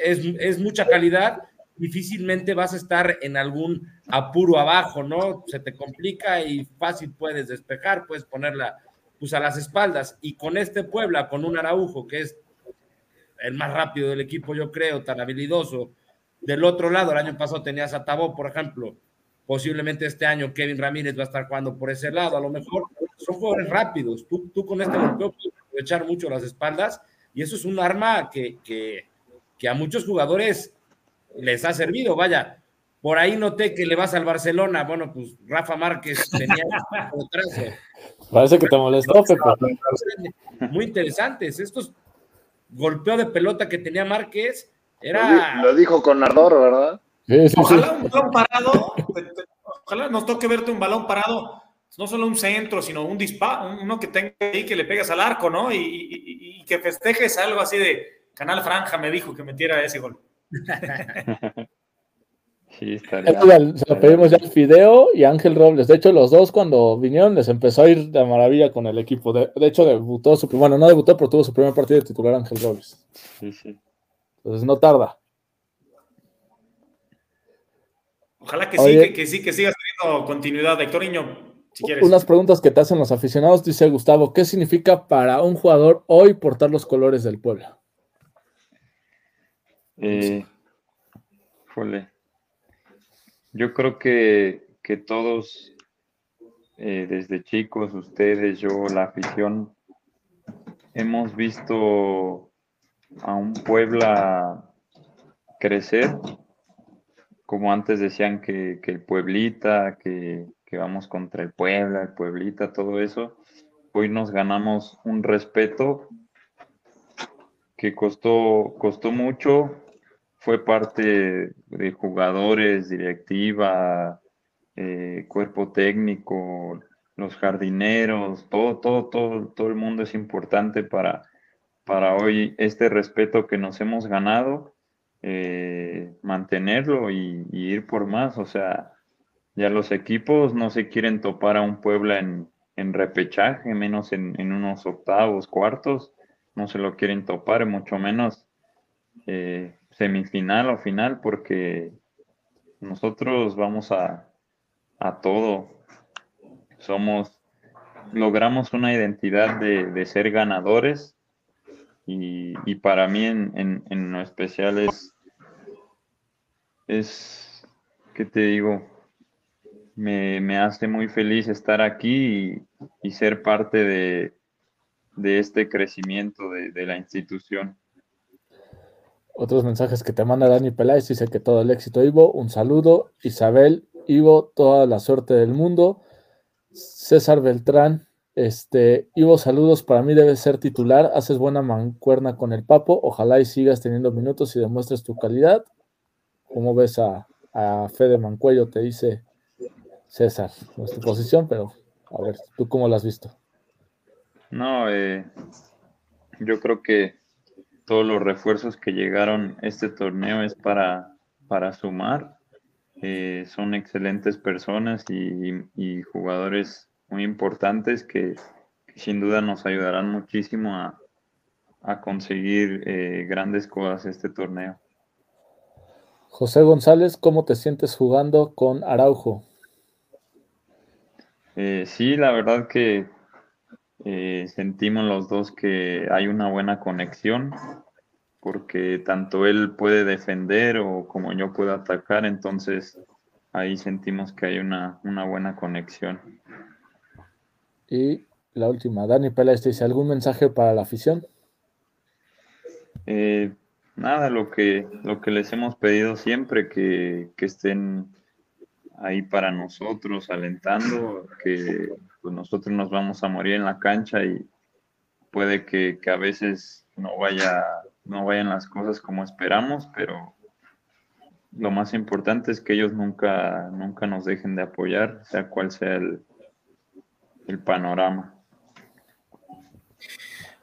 Es, es, mucha calidad difícilmente vas a estar en algún apuro abajo, ¿no? Se te complica y fácil puedes despejar, puedes ponerla pues a las espaldas. Y con este Puebla, con un Araujo que es el más rápido del equipo, yo creo, tan habilidoso. Del otro lado, el año pasado tenías a Tabó, por ejemplo. Posiblemente este año Kevin Ramírez va a estar jugando por ese lado. A lo mejor son jugadores rápidos. Tú, tú con este golpeo puedes aprovechar mucho las espaldas y eso es un arma que, que, que a muchos jugadores les ha servido. Vaya, por ahí noté que le vas al Barcelona. Bueno, pues Rafa Márquez tenía
Parece que te molestó, Pepe.
Muy interesantes. Estos golpeos de pelota que tenía Márquez era.
Lo dijo con ardor, ¿verdad?
ojalá un balón parado, ojalá nos toque verte un balón parado, no solo un centro, sino un disparo, uno que tenga ahí que le pegas al arco, ¿no? Y, y que festejes algo así de Canal Franja me dijo que metiera ese gol.
Sí, estaría, se lo pedimos ya al Fideo y Ángel Robles. De hecho, los dos cuando vinieron les empezó a ir de maravilla con el equipo. De, hecho, debutó su bueno, no debutó, pero tuvo su primer partido de titular Ángel Robles. Sí, sí. Entonces no tarda.
Ojalá que sí, que, sí, que sigas teniendo continuidad, Héctor si quieres.
Unas preguntas que te hacen los aficionados, dice Gustavo, ¿qué significa para un jugador hoy portar los colores del pueblo?
Eh, yo creo que, todos, eh, desde chicos, ustedes, yo, la afición, hemos visto a un Puebla crecer, como antes decían que, el Pueblita, que, que, vamos contra el Puebla, el Pueblita, todo eso. Hoy nos ganamos un respeto que costó, costó mucho, fue parte de jugadores, directiva, eh, cuerpo técnico, los jardineros, todo, todo, todo, todo el mundo es importante para, para hoy este respeto que nos hemos ganado, eh, mantenerlo y, ir por más. O sea, ya los equipos no se quieren topar a un Puebla en, repechaje, menos en, en, unos octavos, cuartos, no se lo quieren topar, mucho menos eh, semifinal o final porque nosotros vamos a, a todo. Somos, logramos una identidad de, ser ganadores y, para mí en, en, lo especial es, es, ¿qué te digo? Me, hace muy feliz estar aquí y, ser parte de, de este crecimiento de, de la institución.
Otros mensajes que te manda Dani Peláez dice que todo el éxito, Ivo. Un saludo. Isabel, Ivo, toda la suerte del mundo. César Beltrán, este, Ivo, saludos. Para mí debes ser titular. Haces buena mancuerna con el Papo. Ojalá y sigas teniendo minutos y demuestres tu calidad. ¿Cómo ves a, a Fede Mancuello? Te dice César. No posición, pero a ver, ¿tú cómo lo has visto?
No, eh, yo creo que todos los refuerzos que llegaron este torneo es para, para sumar. Eh, son excelentes personas y, jugadores muy importantes que, sin duda nos ayudarán muchísimo a, conseguir eh, grandes cosas este torneo.
José González, ¿cómo te sientes jugando con Araujo?
Eh, sí, la verdad que eh, sentimos los dos que hay una buena conexión, porque tanto él puede defender o como yo puedo atacar, entonces ahí sentimos que hay una, buena conexión.
Y la última, Dani Pérez dice, ¿algún mensaje para la afición?
Eh, nada, lo que, lo que les hemos pedido siempre, que, que estén ahí para nosotros, alentando, que pues nosotros nos vamos a morir en la cancha y puede que, a veces no vaya, no vayan las cosas como esperamos, pero lo más importante es que ellos nunca, nunca nos dejen de apoyar, sea cual sea el, el panorama.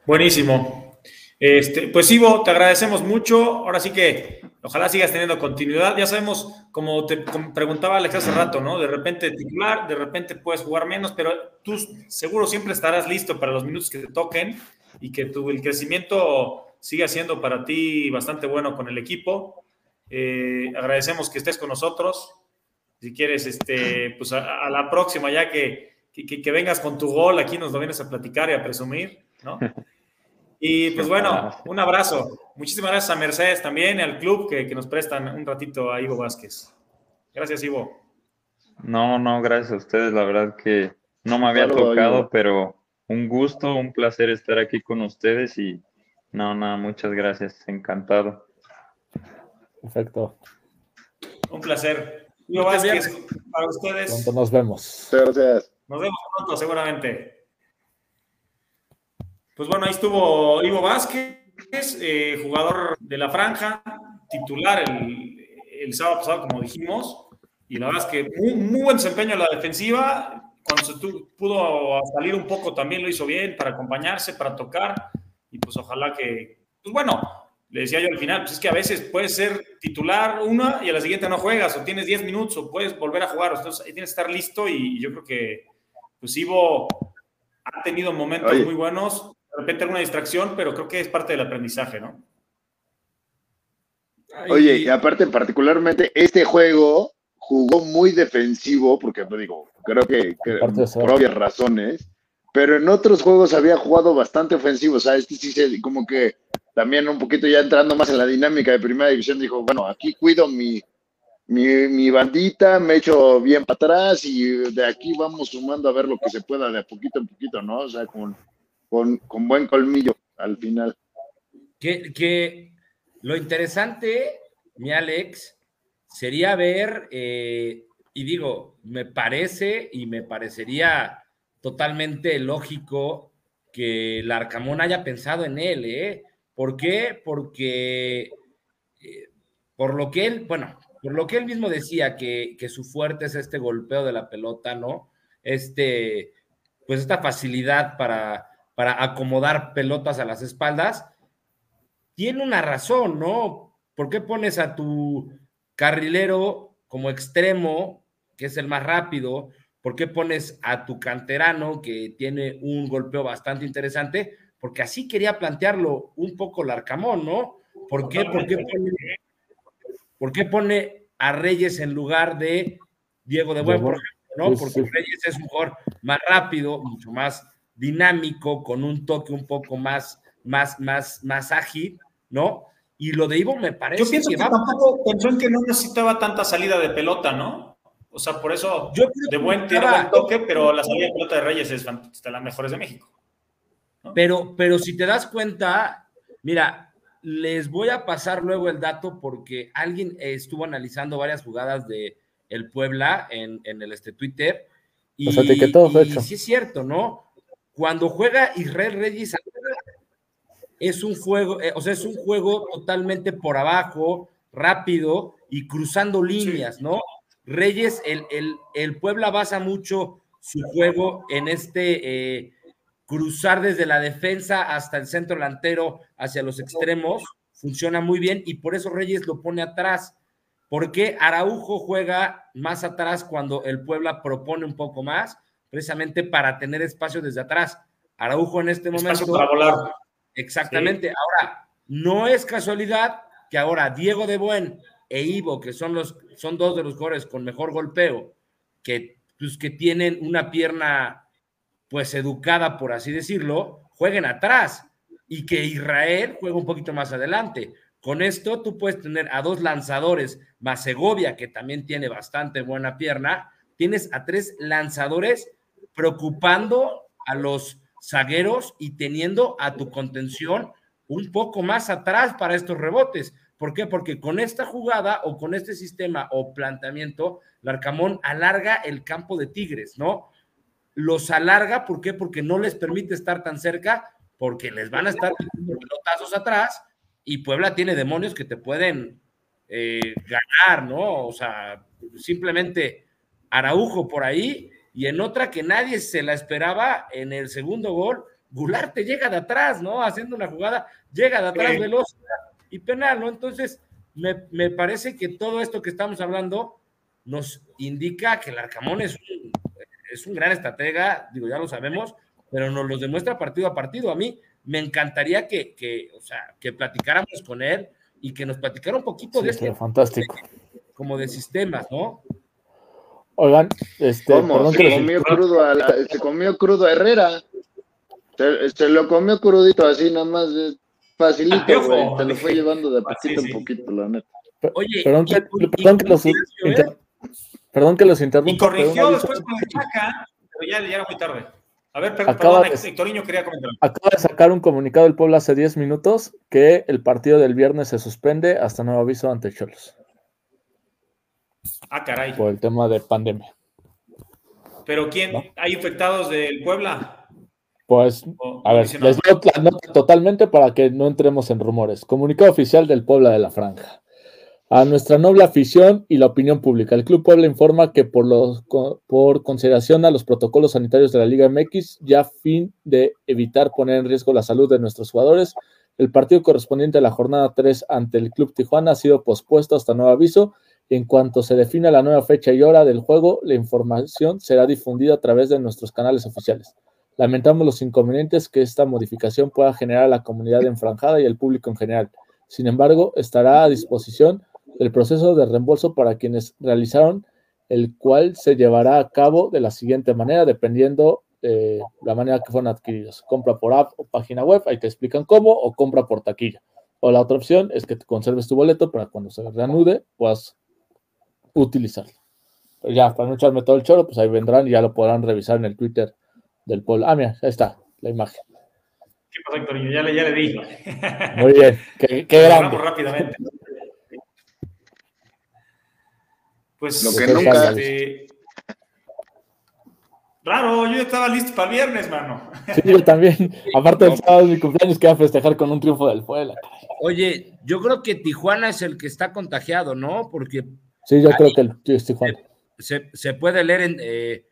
Buenísimo. Este, pues Ivo, te agradecemos mucho. Ahora sí que ojalá sigas teniendo continuidad. Ya sabemos, como te preguntaba Alex hace rato, ¿no? De repente titular, de repente puedes jugar menos, pero tú seguro siempre estarás listo para los minutos que te toquen y que tu, el crecimiento siga siendo para ti bastante bueno con el equipo. Eh, agradecemos que estés con nosotros. Si quieres, este, pues a, la próxima, ya que, que, vengas con tu gol, aquí nos lo vienes a platicar y a presumir, ¿no? Y pues bueno, un abrazo. Muchísimas gracias a Mercedes también y al club que, que nos prestan un ratito a Ivo Vázquez. Gracias, Ivo.
No, no, gracias a ustedes. La verdad que no me había tocado, pero un gusto, un placer estar aquí con ustedes y no, nada, muchas gracias. Encantado.
Perfecto.
Un placer. Ivo Vázquez, para ustedes.
Pronto nos vemos.
Gracias.
Nos vemos pronto, seguramente. Pues bueno, ahí estuvo Ivo Vázquez, eh, jugador de la franja, titular el, sábado pasado, como dijimos. Y la verdad es que muy, muy buen desempeño en la defensiva. Cuando se pudo salir un poco, también lo hizo bien para acompañarse, para tocar. Y pues ojalá que, pues bueno, le decía yo al final, pues es que a veces puedes ser titular una y a la siguiente no juegas, o tienes 10 minutos, o puedes volver a jugar. Entonces ahí tienes que estar listo. Y yo creo que, pues Ivo ha tenido momentos muy buenos. De repente alguna distracción, pero creo que es parte del aprendizaje, ¿no?
Oye, y aparte, particularmente, este juego jugó muy defensivo, porque pues, digo, creo que, por obvias razones, pero en otros juegos había jugado bastante ofensivo, o sea, este sí se, como que también un poquito ya entrando más en la dinámica de primera división, dijo, bueno, aquí cuido mi, mi, mi bandita, me echo bien para atrás y de aquí vamos sumando a ver lo que se pueda de poquito en poquito, ¿no? O sea, con, con, buen colmillo al final.
Que, lo interesante, mi Alex, sería ver, eh, y digo, me parece y me parecería totalmente lógico que el Arcamón haya pensado en él, ¿eh? ¿Por qué? Porque eh, por lo que él, bueno, por lo que él mismo decía, que, que, su fuerte es este golpeo de la pelota, ¿no? Este, pues esta facilidad para, para acomodar pelotas a las espaldas, tiene una razón, ¿no? ¿Por qué pones a tu carrilero como extremo, que es el más rápido? ¿Por qué pones a tu canterano, que tiene un golpeo bastante interesante? Porque así quería plantearlo un poco Larcamón, ¿no? ¿Por qué, por qué, pone, ¿por qué pone a Reyes en lugar de Diego de Buen, por ejemplo, ¿no? Porque Reyes es un jugador más rápido, mucho más dinámico, con un toque un poco más, más, más, más ágil, ¿no? Y lo de Ivo me parece.
Yo pienso que, tampoco pensó en que no necesitaba tanta salida de pelota, ¿no? O sea, por eso Yo de buen, tiene buen toque, pero la salida de pelota de Reyes es de las mejores de México.
Pero, pero si te das cuenta, mira, les voy a pasar luego el dato porque alguien estuvo analizando varias jugadas de el Puebla en, en el este Twitter. Y, y sí es cierto, ¿no? Cuando juega Israel Reyes, es un juego, eh, o sea, es un juego totalmente por abajo, rápido y cruzando líneas, ¿no? Reyes, el, el, el, Puebla basa mucho su juego en este eh, cruzar desde la defensa hasta el centro delantero hacia los extremos, funciona muy bien y por eso Reyes lo pone atrás. porque Araujo juega más atrás cuando el Puebla propone un poco más? precisamente para tener espacio desde atrás. Araujo en este momento.
para volar.
Exactamente. Ahora, no es casualidad que ahora Diego de Buen e Ivo, que son, los, son dos de los jugadores con mejor golpeo, que, pues, que tienen una pierna pues educada, por así decirlo, jueguen atrás y que Israel juegue un poquito más adelante. Con esto tú puedes tener a dos lanzadores, más Segovia, que también tiene bastante buena pierna, tienes a tres lanzadores preocupando a los zagueros y teniendo a tu contención un poco más atrás para estos rebotes. ¿Por qué? Porque con esta jugada o con este sistema o planteamiento, Larcamón alarga el campo de Tigres, ¿no? Los alarga, ¿por qué? Porque no les permite estar tan cerca, porque les van a estar pelotazos atrás y Puebla tiene demonios que te pueden eh, ganar, ¿no? O sea, simplemente Araujo por ahí y en otra que nadie se la esperaba, en el segundo gol, Goulart te llega de atrás, ¿no? Haciendo una jugada, llega de atrás veloz y penal, ¿no? Entonces, me, parece que todo esto que estamos hablando nos indica que el Arcamón es un, es un gran estratega, digo, ya lo sabemos, pero nos lo demuestra partido a partido. A mí me encantaría que, que, o sea, que platicáramos con él y que nos platicara un poquito de este.
Fantástico.
Como de sistemas, ¿no?
Oigan, este.
¿Cómo? Se, comió crudo a se comió crudo a Herrera. Se, lo comió crudito así, nada más. Facilito, güey. Te lo fue llevando de poquito en poquito, la neta.
Oye, perdón que, perdón que los, perdón que los interrumpa.
Y corrigió después con el Chaca, pero ya, ya era muy tarde. A ver, perdón, acaba perdón, Hectorinho quería comentar.
Acaba de sacar un comunicado del pueblo hace 10 minutos que el partido del viernes se suspende hasta nuevo aviso ante Cholos.
Ah, caray.
Por el tema de pandemia.
¿Pero quién? ¿Hay infectados del Puebla?
Pues, a ver, les doy la nota totalmente para que no entremos en rumores. Comunicado oficial del Puebla de la Franja. A nuestra noble afición y la opinión pública, el Club Puebla informa que por, los, consideración a los protocolos sanitarios de la Liga MX, ya a fin de evitar poner en riesgo la salud de nuestros jugadores, el partido correspondiente a la jornada 3 ante el Club Tijuana ha sido pospuesto hasta nuevo aviso. En cuanto se defina la nueva fecha y hora del juego, la información será difundida a través de nuestros canales oficiales. Lamentamos los inconvenientes que esta modificación pueda generar a la comunidad enfranjada y al público en general. Sin embargo, estará a disposición el proceso de reembolso para quienes realizaron, el cual se llevará a cabo de la siguiente manera, dependiendo de la manera que fueron adquiridos. Compra por app o página web, ahí te explican cómo, o compra por taquilla. O la otra opción es que te conserves tu boleto para cuando se reanude puedas utilizarlo. Pero ya, para no echarme todo el choro, pues ahí vendrán y ya lo podrán revisar en el Twitter del pueblo. Ah, mira, ahí está la imagen.
Ya le, ya le di.
Muy bien, qué, qué grande.
rápidamente. Pues
lo que nunca.
Este... Raro, yo ya estaba listo para el viernes, mano.
Sí, yo también. Aparte del sábado de mi cumpleaños, que a festejar con un triunfo del Puebla.
Oye, yo creo que Tijuana es el que está contagiado, ¿no? Porque.
Sí, yo creo que es Tijuana.
Se, se, puede leer en, eh,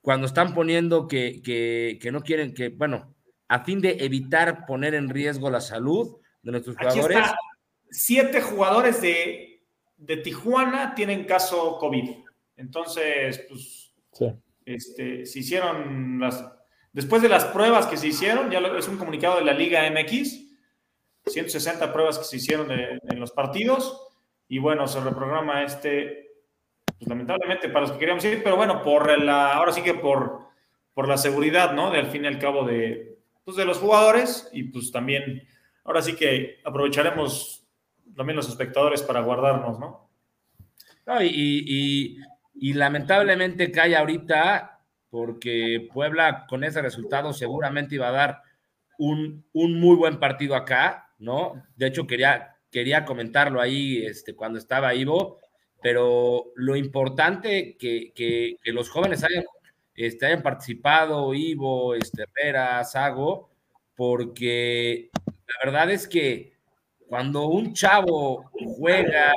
cuando están poniendo que, que, que, no quieren que, bueno, a fin de evitar poner en riesgo la salud de nuestros jugadores.
Siete jugadores de de Tijuana tienen caso COVID. Entonces, pues, este, se hicieron las, después de las pruebas que se hicieron, ya es un comunicado de la Liga MX, 160 pruebas que se hicieron en los partidos, y bueno, se reprograma este, pues lamentablemente para los que queríamos ir, pero bueno, por la, ahora sí que por, por la seguridad, ¿no? De al fin y al cabo de, pues, de los jugadores, y pues también, ahora sí que aprovecharemos también los espectadores para guardarnos, ¿no?
y, lamentablemente cae ahorita porque Puebla con ese resultado seguramente iba a dar un, muy buen partido acá, ¿no? De hecho, quería, quería comentarlo ahí este, cuando estaba Ivo, pero lo importante que, que, los jóvenes hayan, este, participado, Ivo, este, Herrera, Sago, porque la verdad es que cuando un chavo juega,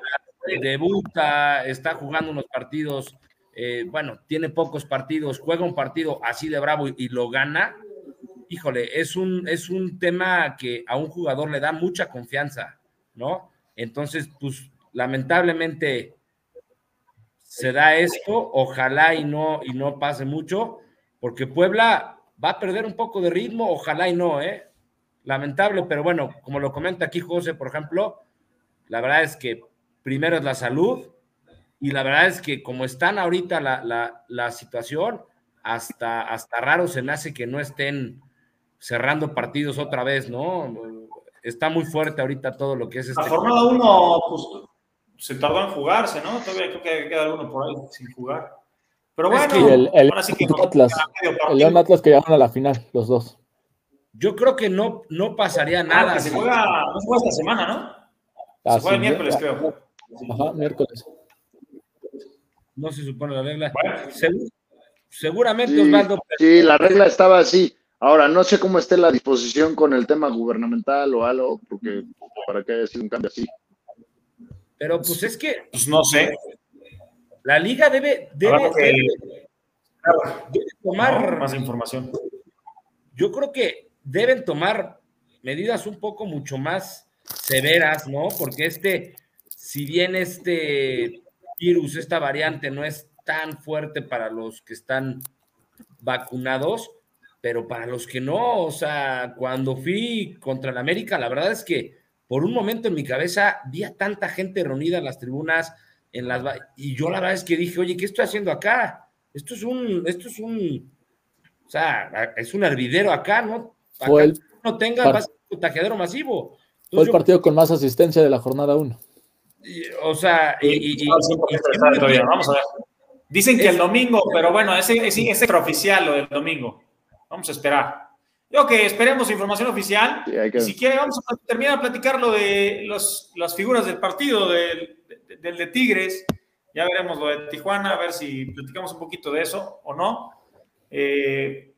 debuta, está jugando unos partidos, eh, bueno, tiene pocos partidos, juega un partido así de bravo y, lo gana, híjole, es un, es un tema que a un jugador le da mucha confianza, ¿no? Entonces, pues lamentablemente se da esto, ojalá y no, y no pase mucho, porque Puebla va a perder un poco de ritmo, ojalá y no, ¿eh? Lamentable, pero bueno, como lo comenta aquí José, por ejemplo, la verdad es que primero es la salud y la verdad es que como están ahorita la, situación, hasta, hasta raro se me hace que no estén cerrando partidos otra vez, ¿no? Está muy fuerte ahorita todo lo que es este.
La jornada uno, pues, se tardó en jugarse, ¿no? Todavía creo que queda alguno por ahí sin jugar. Pero bueno,
el, el, Atlas, el León Atlas que llegaron a la final, los dos.
Yo creo que no, no pasaría nada.
se juega, no se juega esta semana, ¿no? Ah, se juega el miércoles, creo.
Ajá, miércoles.
No se supone la regla. seguramente, Osvaldo.
Sí, la regla estaba así. Ahora, no sé cómo esté la disposición con el tema gubernamental o algo, porque para que haya sido un cambio así.
Pero pues es que.
Pues no sé.
La liga debe, debe, tomar.
más información.
Yo creo que deben tomar medidas un poco mucho más severas, ¿no? Porque este, si bien este virus, esta variante no es tan fuerte para los que están vacunados, pero para los que no, o sea, cuando fui contra el América, la verdad es que por un momento en mi cabeza vi a tanta gente reunida en las tribunas, en las y yo la verdad es que dije, oye, ¿qué estoy haciendo acá? Esto es un, esto es un, o sea, es un hervidero acá, ¿no?
Fue el,
no tenga va a ser un contagiadero masivo.
fue
Entonces,
el
yo-
partido con más asistencia de la jornada 1.
y- o sea, y, y- y-
Al 100% de estadio todavía. Vamos a ver. Dicen que el domingo, pero bueno, ese es extraoficial lo del domingo. Vamos a esperar. Yo que esperemos información oficial.
Sí, que-
si quiere, vamos a terminar a platicar lo de los, las figuras del partido, del, de- del de Tigres. Ya veremos lo de Tijuana, a ver si platicamos un poquito de eso o no. Eh,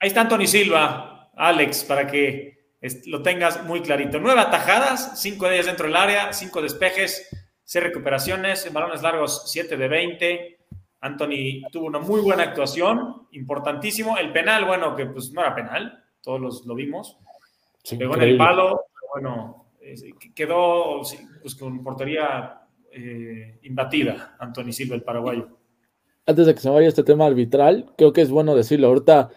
ahí está Anthony Silva, Alex, para que lo tengas muy clarito. Nueve atajadas, cinco de ellas dentro del área, cinco despejes, seis recuperaciones, en balones largos, siete de 20. Anthony tuvo una muy buena actuación, importantísimo. El penal, bueno, que pues no era penal, todos los, lo vimos.
Sí,
Pegó en el palo, bueno, quedó pues, con portería eh, imbatida, Anthony Silva, el paraguayo.
Antes de que se vaya este tema arbitral, creo que es bueno decirlo. Ahorita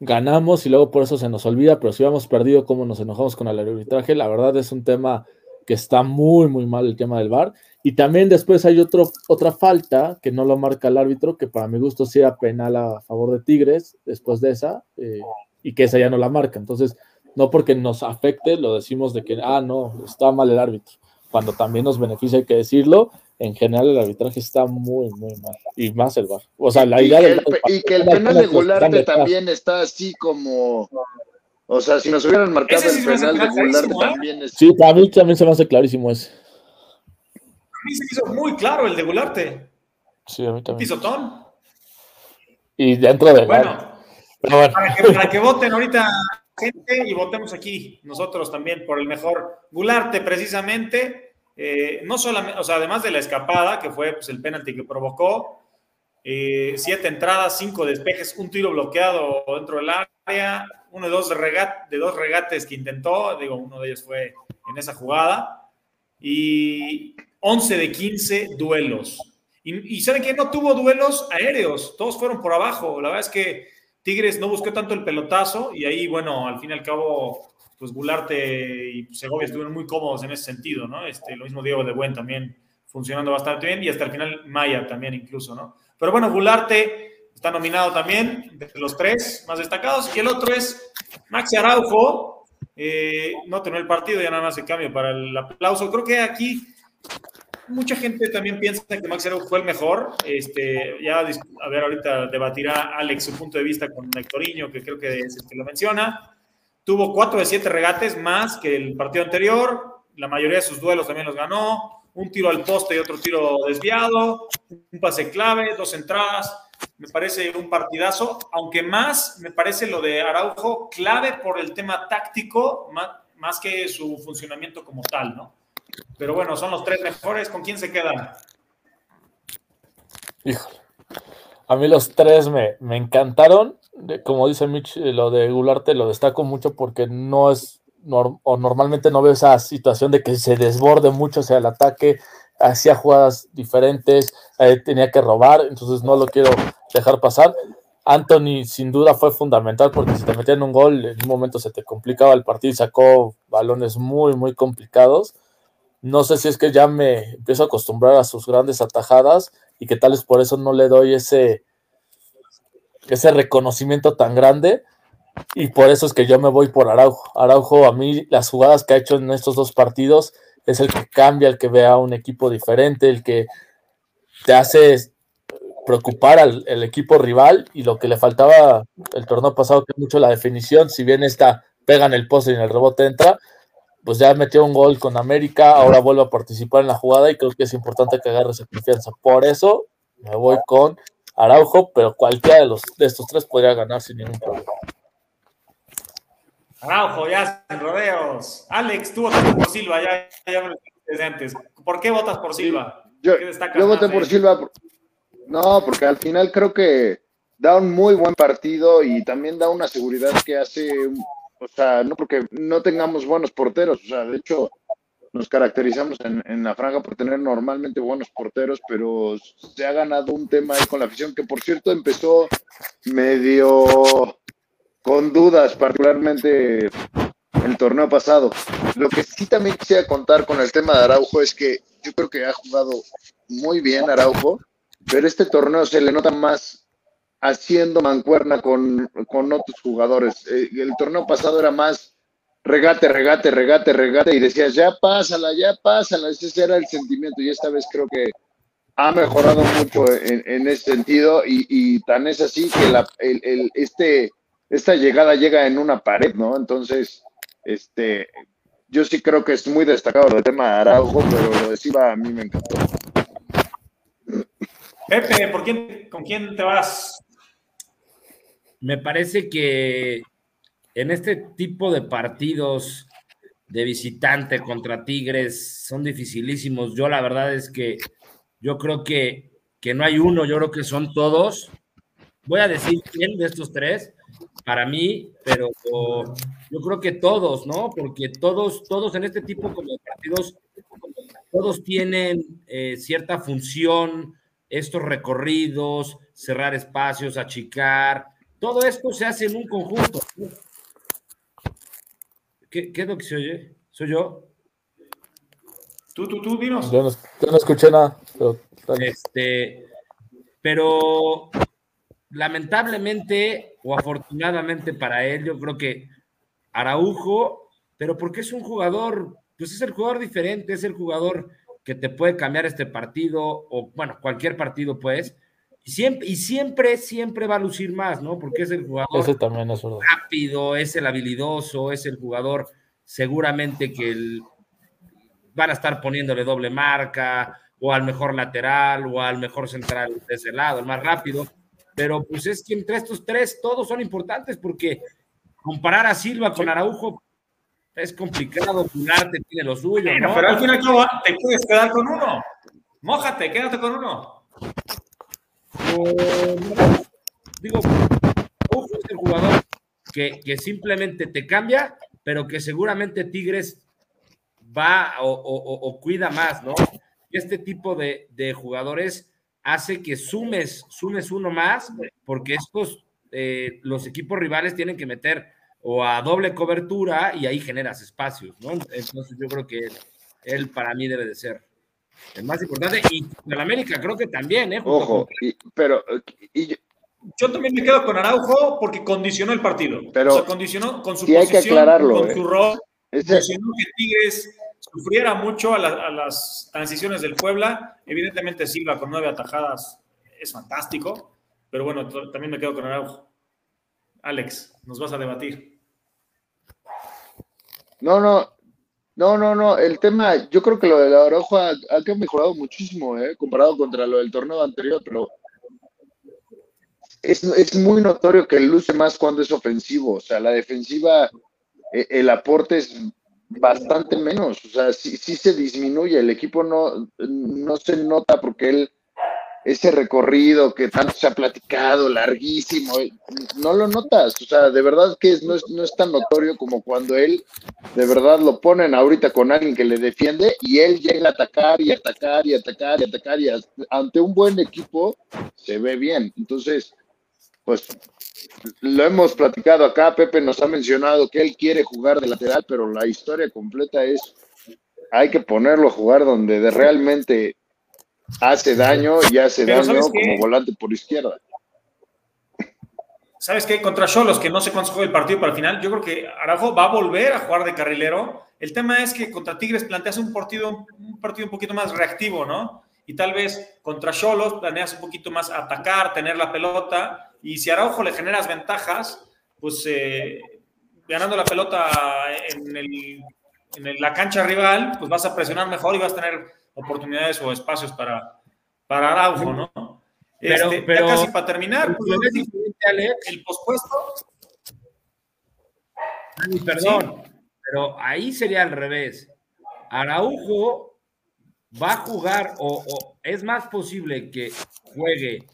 ganamos y luego por eso se nos olvida, pero si hubiéramos perdido, cómo nos enojamos con el arbitraje, la verdad es un tema que está muy, muy mal el tema del VAR. Y también después hay otro, otra falta que no lo marca el árbitro, que para mi gusto sí era penal a favor de Tigres después de esa, eh, y que esa ya no la marca. Entonces, no porque nos afecte, lo decimos de que, ah, no, está mal el árbitro. Cuando también nos beneficia, hay que decirlo, en general el arbitraje está muy, muy mal. Y más el VAR. O sea, la
y,
idea
que
del
el, y que el penal de Gularte también está así como. O sea, si nos hubieran marcado
sí
el penal de Gularte
¿eh?
también es.
Sí, para mí también se me hace clarísimo ese.
A mí se hizo muy claro el de Gularte,
Sí, a mí también.
pisotón.
Y dentro Pero bueno,
para que, para que voten ahorita gente y votemos aquí nosotros también por el mejor Gularte precisamente eh, no solamente o sea además de la escapada que fue pues, el penalti que provocó eh, siete entradas cinco despejes un tiro bloqueado dentro del área uno de dos de, regat, de dos regates que intentó digo uno de ellos fue en esa jugada y 11 de 15 duelos. Y, y saben que no tuvo duelos aéreos todos fueron por abajo. La verdad es que Tigres no buscó tanto el pelotazo y ahí, bueno, al fin y al cabo, pues Gularte y Segovia estuvieron muy cómodos en ese sentido, ¿no? Este, lo mismo Diego de Buen también funcionando bastante bien y hasta el final Maya también incluso, ¿no? Pero bueno, Gularte está nominado también de los tres más destacados y el otro es Maxi Araujo, eh, no terminó el partido, ya nada más el cambio para el aplauso. Creo que aquí mucha gente también piensa que Max Araujo fue el mejor. Este, ya, a ver, ahorita debatirá Alex su punto de vista con Hectorinho, que creo que es el que lo menciona. Tuvo cuatro de siete regates más que el partido anterior. La mayoría de sus duelos también los ganó. Un tiro al poste y otro tiro desviado. Un pase clave, dos entradas. Me parece un partidazo, aunque más me parece lo de Araujo clave por el tema táctico, más, más que su funcionamiento como tal, ¿no? Pero bueno, son los tres mejores. ¿Con quién se quedan?
híjole. A mí los tres me, me encantaron. Como dice Mitch, eh, lo de Gularte lo destaco mucho porque no es, o normalmente no veo esa situación de que se desborde mucho hacia el ataque, hacía jugadas diferentes, eh, tenía que robar, entonces no lo quiero dejar pasar. Anthony sin duda fue fundamental porque si te metían un gol, en un momento se te complicaba el partido y sacó balones muy, muy complicados. No sé si es que ya me empiezo a acostumbrar a sus grandes atajadas y que tal vez por eso no le doy ese, ese reconocimiento tan grande. Y por eso es que yo me voy por Araujo. Araujo, a mí, las jugadas que ha hecho en estos dos partidos es el que cambia, el que ve a un equipo diferente, el que te hace preocupar al equipo rival. Y lo que le faltaba el torneo pasado, que mucho la definición, si bien esta pega en el poste y en el rebote entra, pues ya metió un gol con América, ahora vuelve a participar en la jugada y creo que es importante que agarre esa confianza. Por eso me voy con Araujo, pero cualquiera de, los, de estos tres podría ganar sin ningún problema.
Araujo, ya en rodeos. Alex, tú votaste por Silva, ya, ya me lo dijiste desde antes. ¿Por qué votas por Silva?
Yo,
¿Qué destacas
yo voté
más,
por
eh?
Silva. por- No, porque al final creo que da un muy buen partido y también da una seguridad que hace, o sea, no porque no tengamos buenos porteros, o sea, de hecho nos caracterizamos en, en la franja por tener normalmente buenos porteros, pero se ha ganado un tema ahí con la afición que por cierto empezó medio con dudas, particularmente en el torneo pasado. Lo que sí también quisiera contar con el tema de Araujo es que yo creo que ha jugado muy bien Araujo, pero este torneo se le nota más haciendo mancuerna con, con otros jugadores. Eh, el torneo pasado era más regate, regate, regate, regate, y decías, ya pásala, ya pásala. Ese era el sentimiento, y esta vez creo que ha mejorado mucho en, en ese sentido, y, y, tan es así que la, el, el, este, esta llegada llega en una pared, ¿no? Entonces, este, yo sí creo que es muy destacado el tema de Araujo, pero lo de Silva a mí me encantó.
Pepe, ¿por quién, ¿con quién te vas?
Me parece que en este tipo de partidos de visitante contra Tigres son dificilísimos. Yo la verdad es que yo creo que, que no hay uno, yo creo que son todos. Voy a decir quién de estos tres, para mí, pero yo creo que todos, ¿no? Porque todos, todos en este tipo de partidos, todos tienen eh, cierta función, estos recorridos, cerrar espacios, achicar, todo esto se hace en un conjunto. ¿Qué, qué es lo que se oye? ¿Soy yo?
Tú, tú, tú, dinos.
Yo no, yo no escuché nada. Pero,
este, pero lamentablemente o afortunadamente para él, yo creo que Araujo, pero porque es un jugador, pues es el jugador diferente, es el jugador que te puede cambiar este partido, o bueno, cualquier partido, pues, y siempre, y siempre, siempre va a lucir más, ¿no? Porque es el jugador
Ese también es
rápido, es el habilidoso, es el jugador seguramente que el, van a estar poniéndole doble marca, o al mejor lateral, o al mejor central de ese lado, el más rápido. Pero pues es que entre estos tres todos son importantes porque comparar a Silva con Araujo es complicado, Pularte tiene lo suyo.
Bueno,
¿no?
pero al final te puedes quedar con uno. Mójate, quédate con uno.
Digo, Araujo es el jugador que, que, simplemente te cambia, pero que seguramente Tigres va o, cuida más, ¿no? Este tipo de, de, jugadores hace que sumes, sumes uno más, porque estos, eh, los equipos rivales tienen que meter o a doble cobertura y ahí generas espacios, ¿no? Entonces yo creo que él para mí debe de ser el más importante y en América creo que también, ¿eh?
Ojo, y, pero y yo,
yo, también me quedo con Araujo porque condicionó el partido.
Pero
o sea, condicionó con su
sí
posición,
hay que aclararlo,
con
eh.
su rol,
Ese-
condicionó que Tigres sufriera mucho a, la- a las transiciones del Puebla. Evidentemente Silva con nueve atajadas es fantástico, pero bueno, también me quedo con Araujo. Alex, nos vas a debatir.
No, no, no, no, no. El tema, yo creo que lo de la Araujo ha, mejorado muchísimo, ¿eh? Comparado contra lo del torneo anterior, pero es, es muy notorio que luce más cuando es ofensivo. O sea, la defensiva, eh, el aporte es bastante menos. O sea, sí, sí se disminuye. El equipo no, no se nota porque él, ese recorrido que tanto se ha platicado, larguísimo, eh, no lo notas. O sea, de verdad que es- no, es, no es tan notorio como cuando él de verdad lo ponen ahorita con alguien que le defiende y él llega a atacar y atacar y atacar y atacar y ante un buen equipo se ve bien. Entonces, pues lo hemos platicado acá, Pepe nos ha mencionado que él quiere jugar de lateral, pero la historia completa es, hay que ponerlo a jugar donde de realmente hace daño y hace
Pero
daño como volante por izquierda.
¿Sabes qué? Contra Cholos, que no sé cuándo se juega el partido para el final, yo creo que Araujo va a volver a jugar de carrilero. El tema es que contra Tigres planteas un partido, un partido un poquito más reactivo, ¿no? Y tal vez contra Cholos planeas un poquito más atacar, tener la pelota. Y si a Araujo le generas ventajas, pues eh, ganando la pelota en, el, en el- la cancha rival, pues vas a presionar mejor y vas a tener oportunidades o espacios para, para Araujo, ¿no?
Pero-
Este, ya casi para terminar, pues, el pospuesto
Ay, perdón, pero ahí sería al revés. Araujo va a jugar o, o es más posible que juegue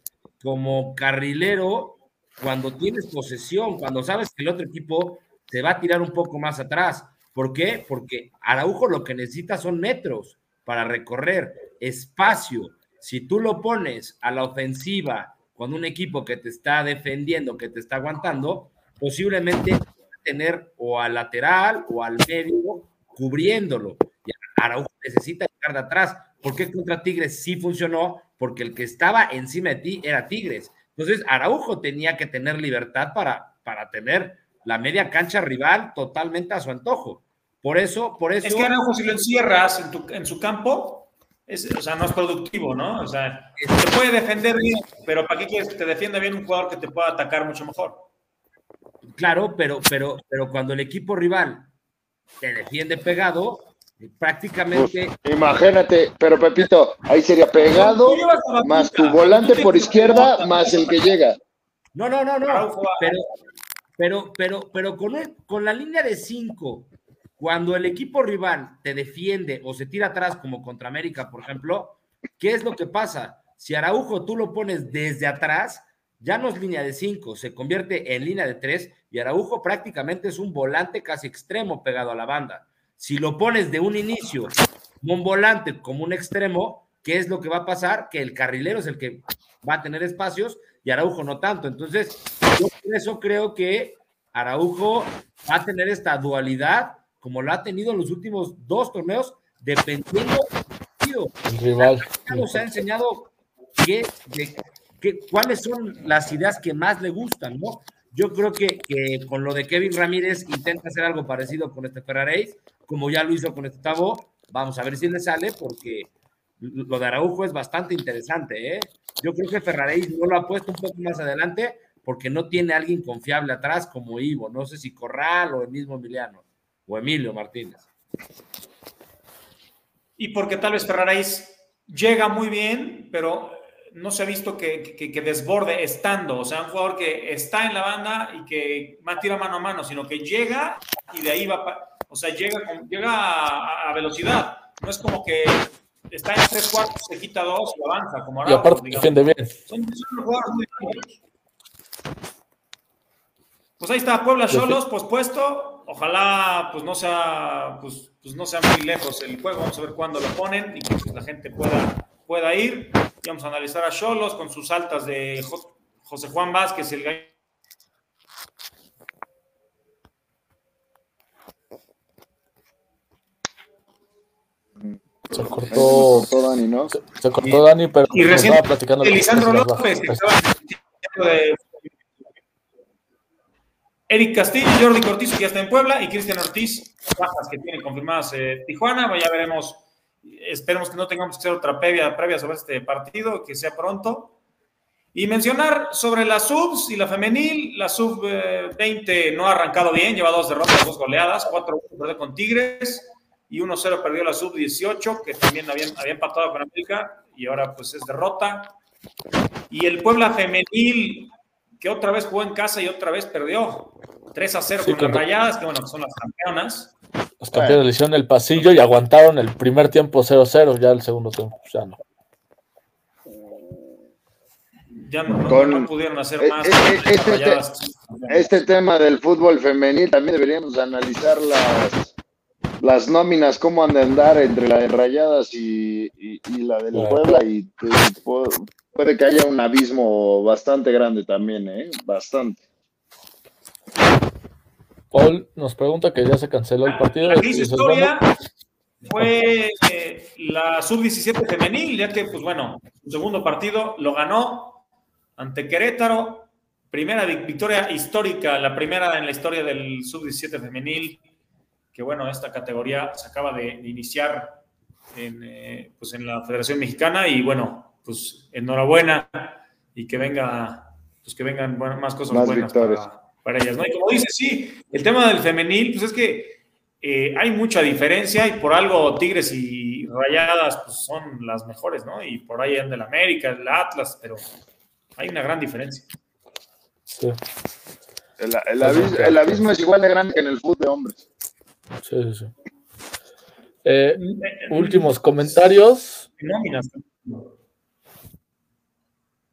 como carrilero cuando tienes posesión, cuando sabes que el otro equipo te va a tirar un poco más atrás. ¿Por qué? Porque Araujo lo que necesita son metros para recorrer, espacio. Si tú lo pones a la ofensiva con un equipo que te está defendiendo, que te está aguantando, posiblemente tener o al lateral o al medio cubriéndolo. Y Araujo necesita llegar de atrás. ¿Por qué contra Tigres sí funcionó? Porque el que estaba encima de ti era Tigres. Entonces, Araujo tenía que tener libertad para, para tener la media cancha rival totalmente a su antojo. Por eso, por eso.
Es que Araujo, si lo encierras en, tu, en su campo, es, o sea, no es productivo, ¿no? O sea, te puede defender bien, pero ¿para qué quieres que te defienda bien un jugador que te pueda atacar mucho mejor?
Claro, pero, pero, pero cuando el equipo rival te defiende pegado, prácticamente.
Pues, imagínate, pero Pepito, ahí sería pegado, más tu volante por izquierda, más el que llega.
No, no, no, no. Pero, pero, pero, pero con, con la línea de cinco, cuando el equipo rival te defiende o se tira atrás, como contra América, por ejemplo, ¿qué es lo que pasa? Si Araujo tú lo pones desde atrás, ya no es línea de cinco, se convierte en línea de tres y Araujo prácticamente es un volante casi extremo pegado a la banda. Si lo pones de un inicio un volante, como un extremo, ¿qué es lo que va a pasar? Que el carrilero es el que va a tener espacios y Araujo no tanto. Entonces, yo por eso creo que Araujo va a tener esta dualidad como lo ha tenido en los últimos dos torneos, dependiendo del rival. Nos ha enseñado qué, cuáles son las ideas que más le gustan, ¿no? Yo creo que, con lo de Kevin Ramírez intenta hacer algo parecido con este Ferraréis, como ya lo hizo con este Tabo. Vamos a ver si le sale, porque lo de Araujo es bastante interesante. ¿eh? Yo creo que Ferraréis no lo ha puesto un poco más adelante porque no tiene alguien confiable atrás como Ivo. No sé si Corral o el mismo Emiliano o Emilio Martínez.
Y porque tal vez Ferraréis llega muy bien, pero no se ha visto que, desborde estando, o sea, un jugador que está en la banda y que más tira mano a mano, sino que llega y de ahí va, o sea, llega, llega a, velocidad. No es como que está en tres cuartos, se quita dos y avanza, como ahora.
Y aparte defiende bien.
Son, jugadores muy Pues ahí está, Puebla Cholos, pospuesto. Ojalá pues no sea, pues, pues, no sea muy lejos el juego. Vamos a ver cuándo lo ponen y que pues, la gente pueda, pueda ir vamos a analizar a Cholos con sus altas de José Juan Vázquez, el gallo.
Se cortó, Dani, ¿no? Se, cortó Dani, pero
y recién estaba platicando Lisandro López, que estaba de Eric Castillo, Jordi Cortizo, que ya está en Puebla, y Cristian Ortiz, bajas que tiene confirmadas eh, Tijuana. Ya veremos Esperemos que no tengamos que hacer otra previa, sobre este partido, que sea pronto. Y mencionar sobre la subs y la femenil. La sub 20 no ha arrancado bien, lleva dos derrotas, dos goleadas, 4-1 perdió con Tigres y 1-0 perdió la sub 18, que también había, había empatado con América y ahora pues es derrota. Y el Puebla femenil, que otra vez jugó en casa y otra vez perdió. 3 a 0 con las Rayadas, que bueno, son las campeonas.
Los campeones le hicieron el pasillo y aguantaron el primer tiempo 0-0, ya el segundo tiempo ya no.
Ya no, pudieron hacer eh, más. Eh,
este, este, tema del fútbol femenil también deberíamos analizar las, las nóminas, cómo han de andar entre la de Rayadas y, la del Puebla y, puede que haya un abismo bastante grande también, ¿eh? Bastante.
Paul nos pregunta que ya se canceló el partido. La
historia fue eh, la sub-17 femenil, ya que, pues bueno, su segundo partido lo ganó ante Querétaro. Primera victoria histórica, la primera en la historia del sub-17 femenil, que bueno, esta categoría se acaba de, iniciar en, eh, pues en la Federación Mexicana y bueno, pues enhorabuena y que venga, pues que vengan más cosas más buenas para ellas, ¿no? Y como dice, sí, el tema del femenil, pues es que eh, hay mucha diferencia y por algo Tigres y Rayadas pues son las mejores, ¿no? Y por ahí anda el América, el Atlas, pero hay una gran diferencia.
Sí. El, abismo, es igual de grande que en el fútbol de hombres.
Sí, sí, sí. Eh, últimos comentarios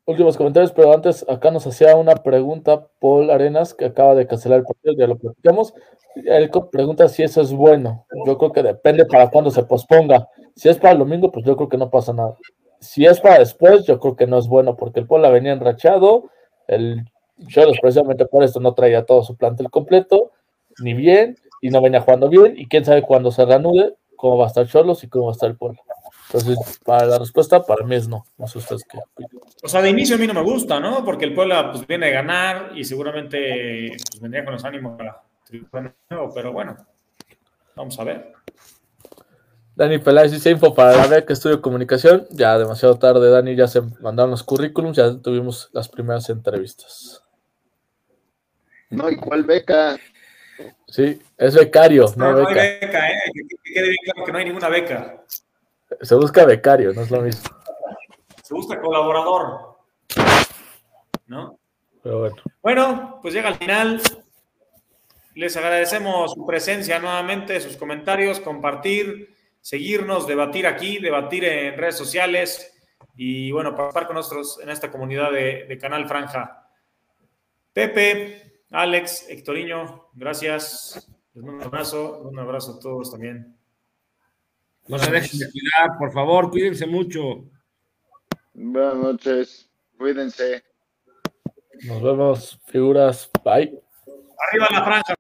últimos comentarios, pero antes acá nos hacía una pregunta Paul Arenas, que acaba de cancelar el partido, ya lo platicamos. Él pregunta si eso es bueno. Yo creo que depende para cuándo se posponga. Si es para el domingo, pues yo creo que no pasa nada. Si es para después, yo creo que no es bueno, porque el Puebla venía enrachado, el Cholos precisamente por esto no traía todo su plantel completo, ni bien y no venía jugando bien. Y quién sabe cuándo se reanude, cómo va a estar Cholos y cómo va a estar el pueblo. Entonces, para la respuesta, para mí es no. No sé ustedes qué.
O sea, de inicio a mí no me gusta, ¿no? Porque el Puebla pues, viene a ganar y seguramente pues, vendría con los ánimos para triunfar pero bueno, vamos a ver.
Dani Peláez dice info para la beca Estudio Comunicación. Ya demasiado tarde, Dani, ya se mandaron los currículums, ya tuvimos las primeras entrevistas.
No, ¿y cuál beca?
Sí, es becario, no,
No, no
beca.
hay beca, ¿eh? Que quede bien claro que no hay ninguna beca.
Se busca becario, no es lo mismo.
Se busca colaborador. ¿No?
Pero bueno.
Bueno, pues llega al final. Les agradecemos su presencia nuevamente, sus comentarios, compartir, seguirnos, debatir aquí, debatir en redes sociales y bueno, participar con nosotros en esta comunidad de, de Canal Franja. Pepe, Alex, Hectoriño, gracias. Les mando un abrazo, un abrazo a todos también.
No se dejen de cuidar, por favor, cuídense mucho.
Buenas noches. Cuídense.
Nos vemos, figuras. Bye.
Arriba la franja.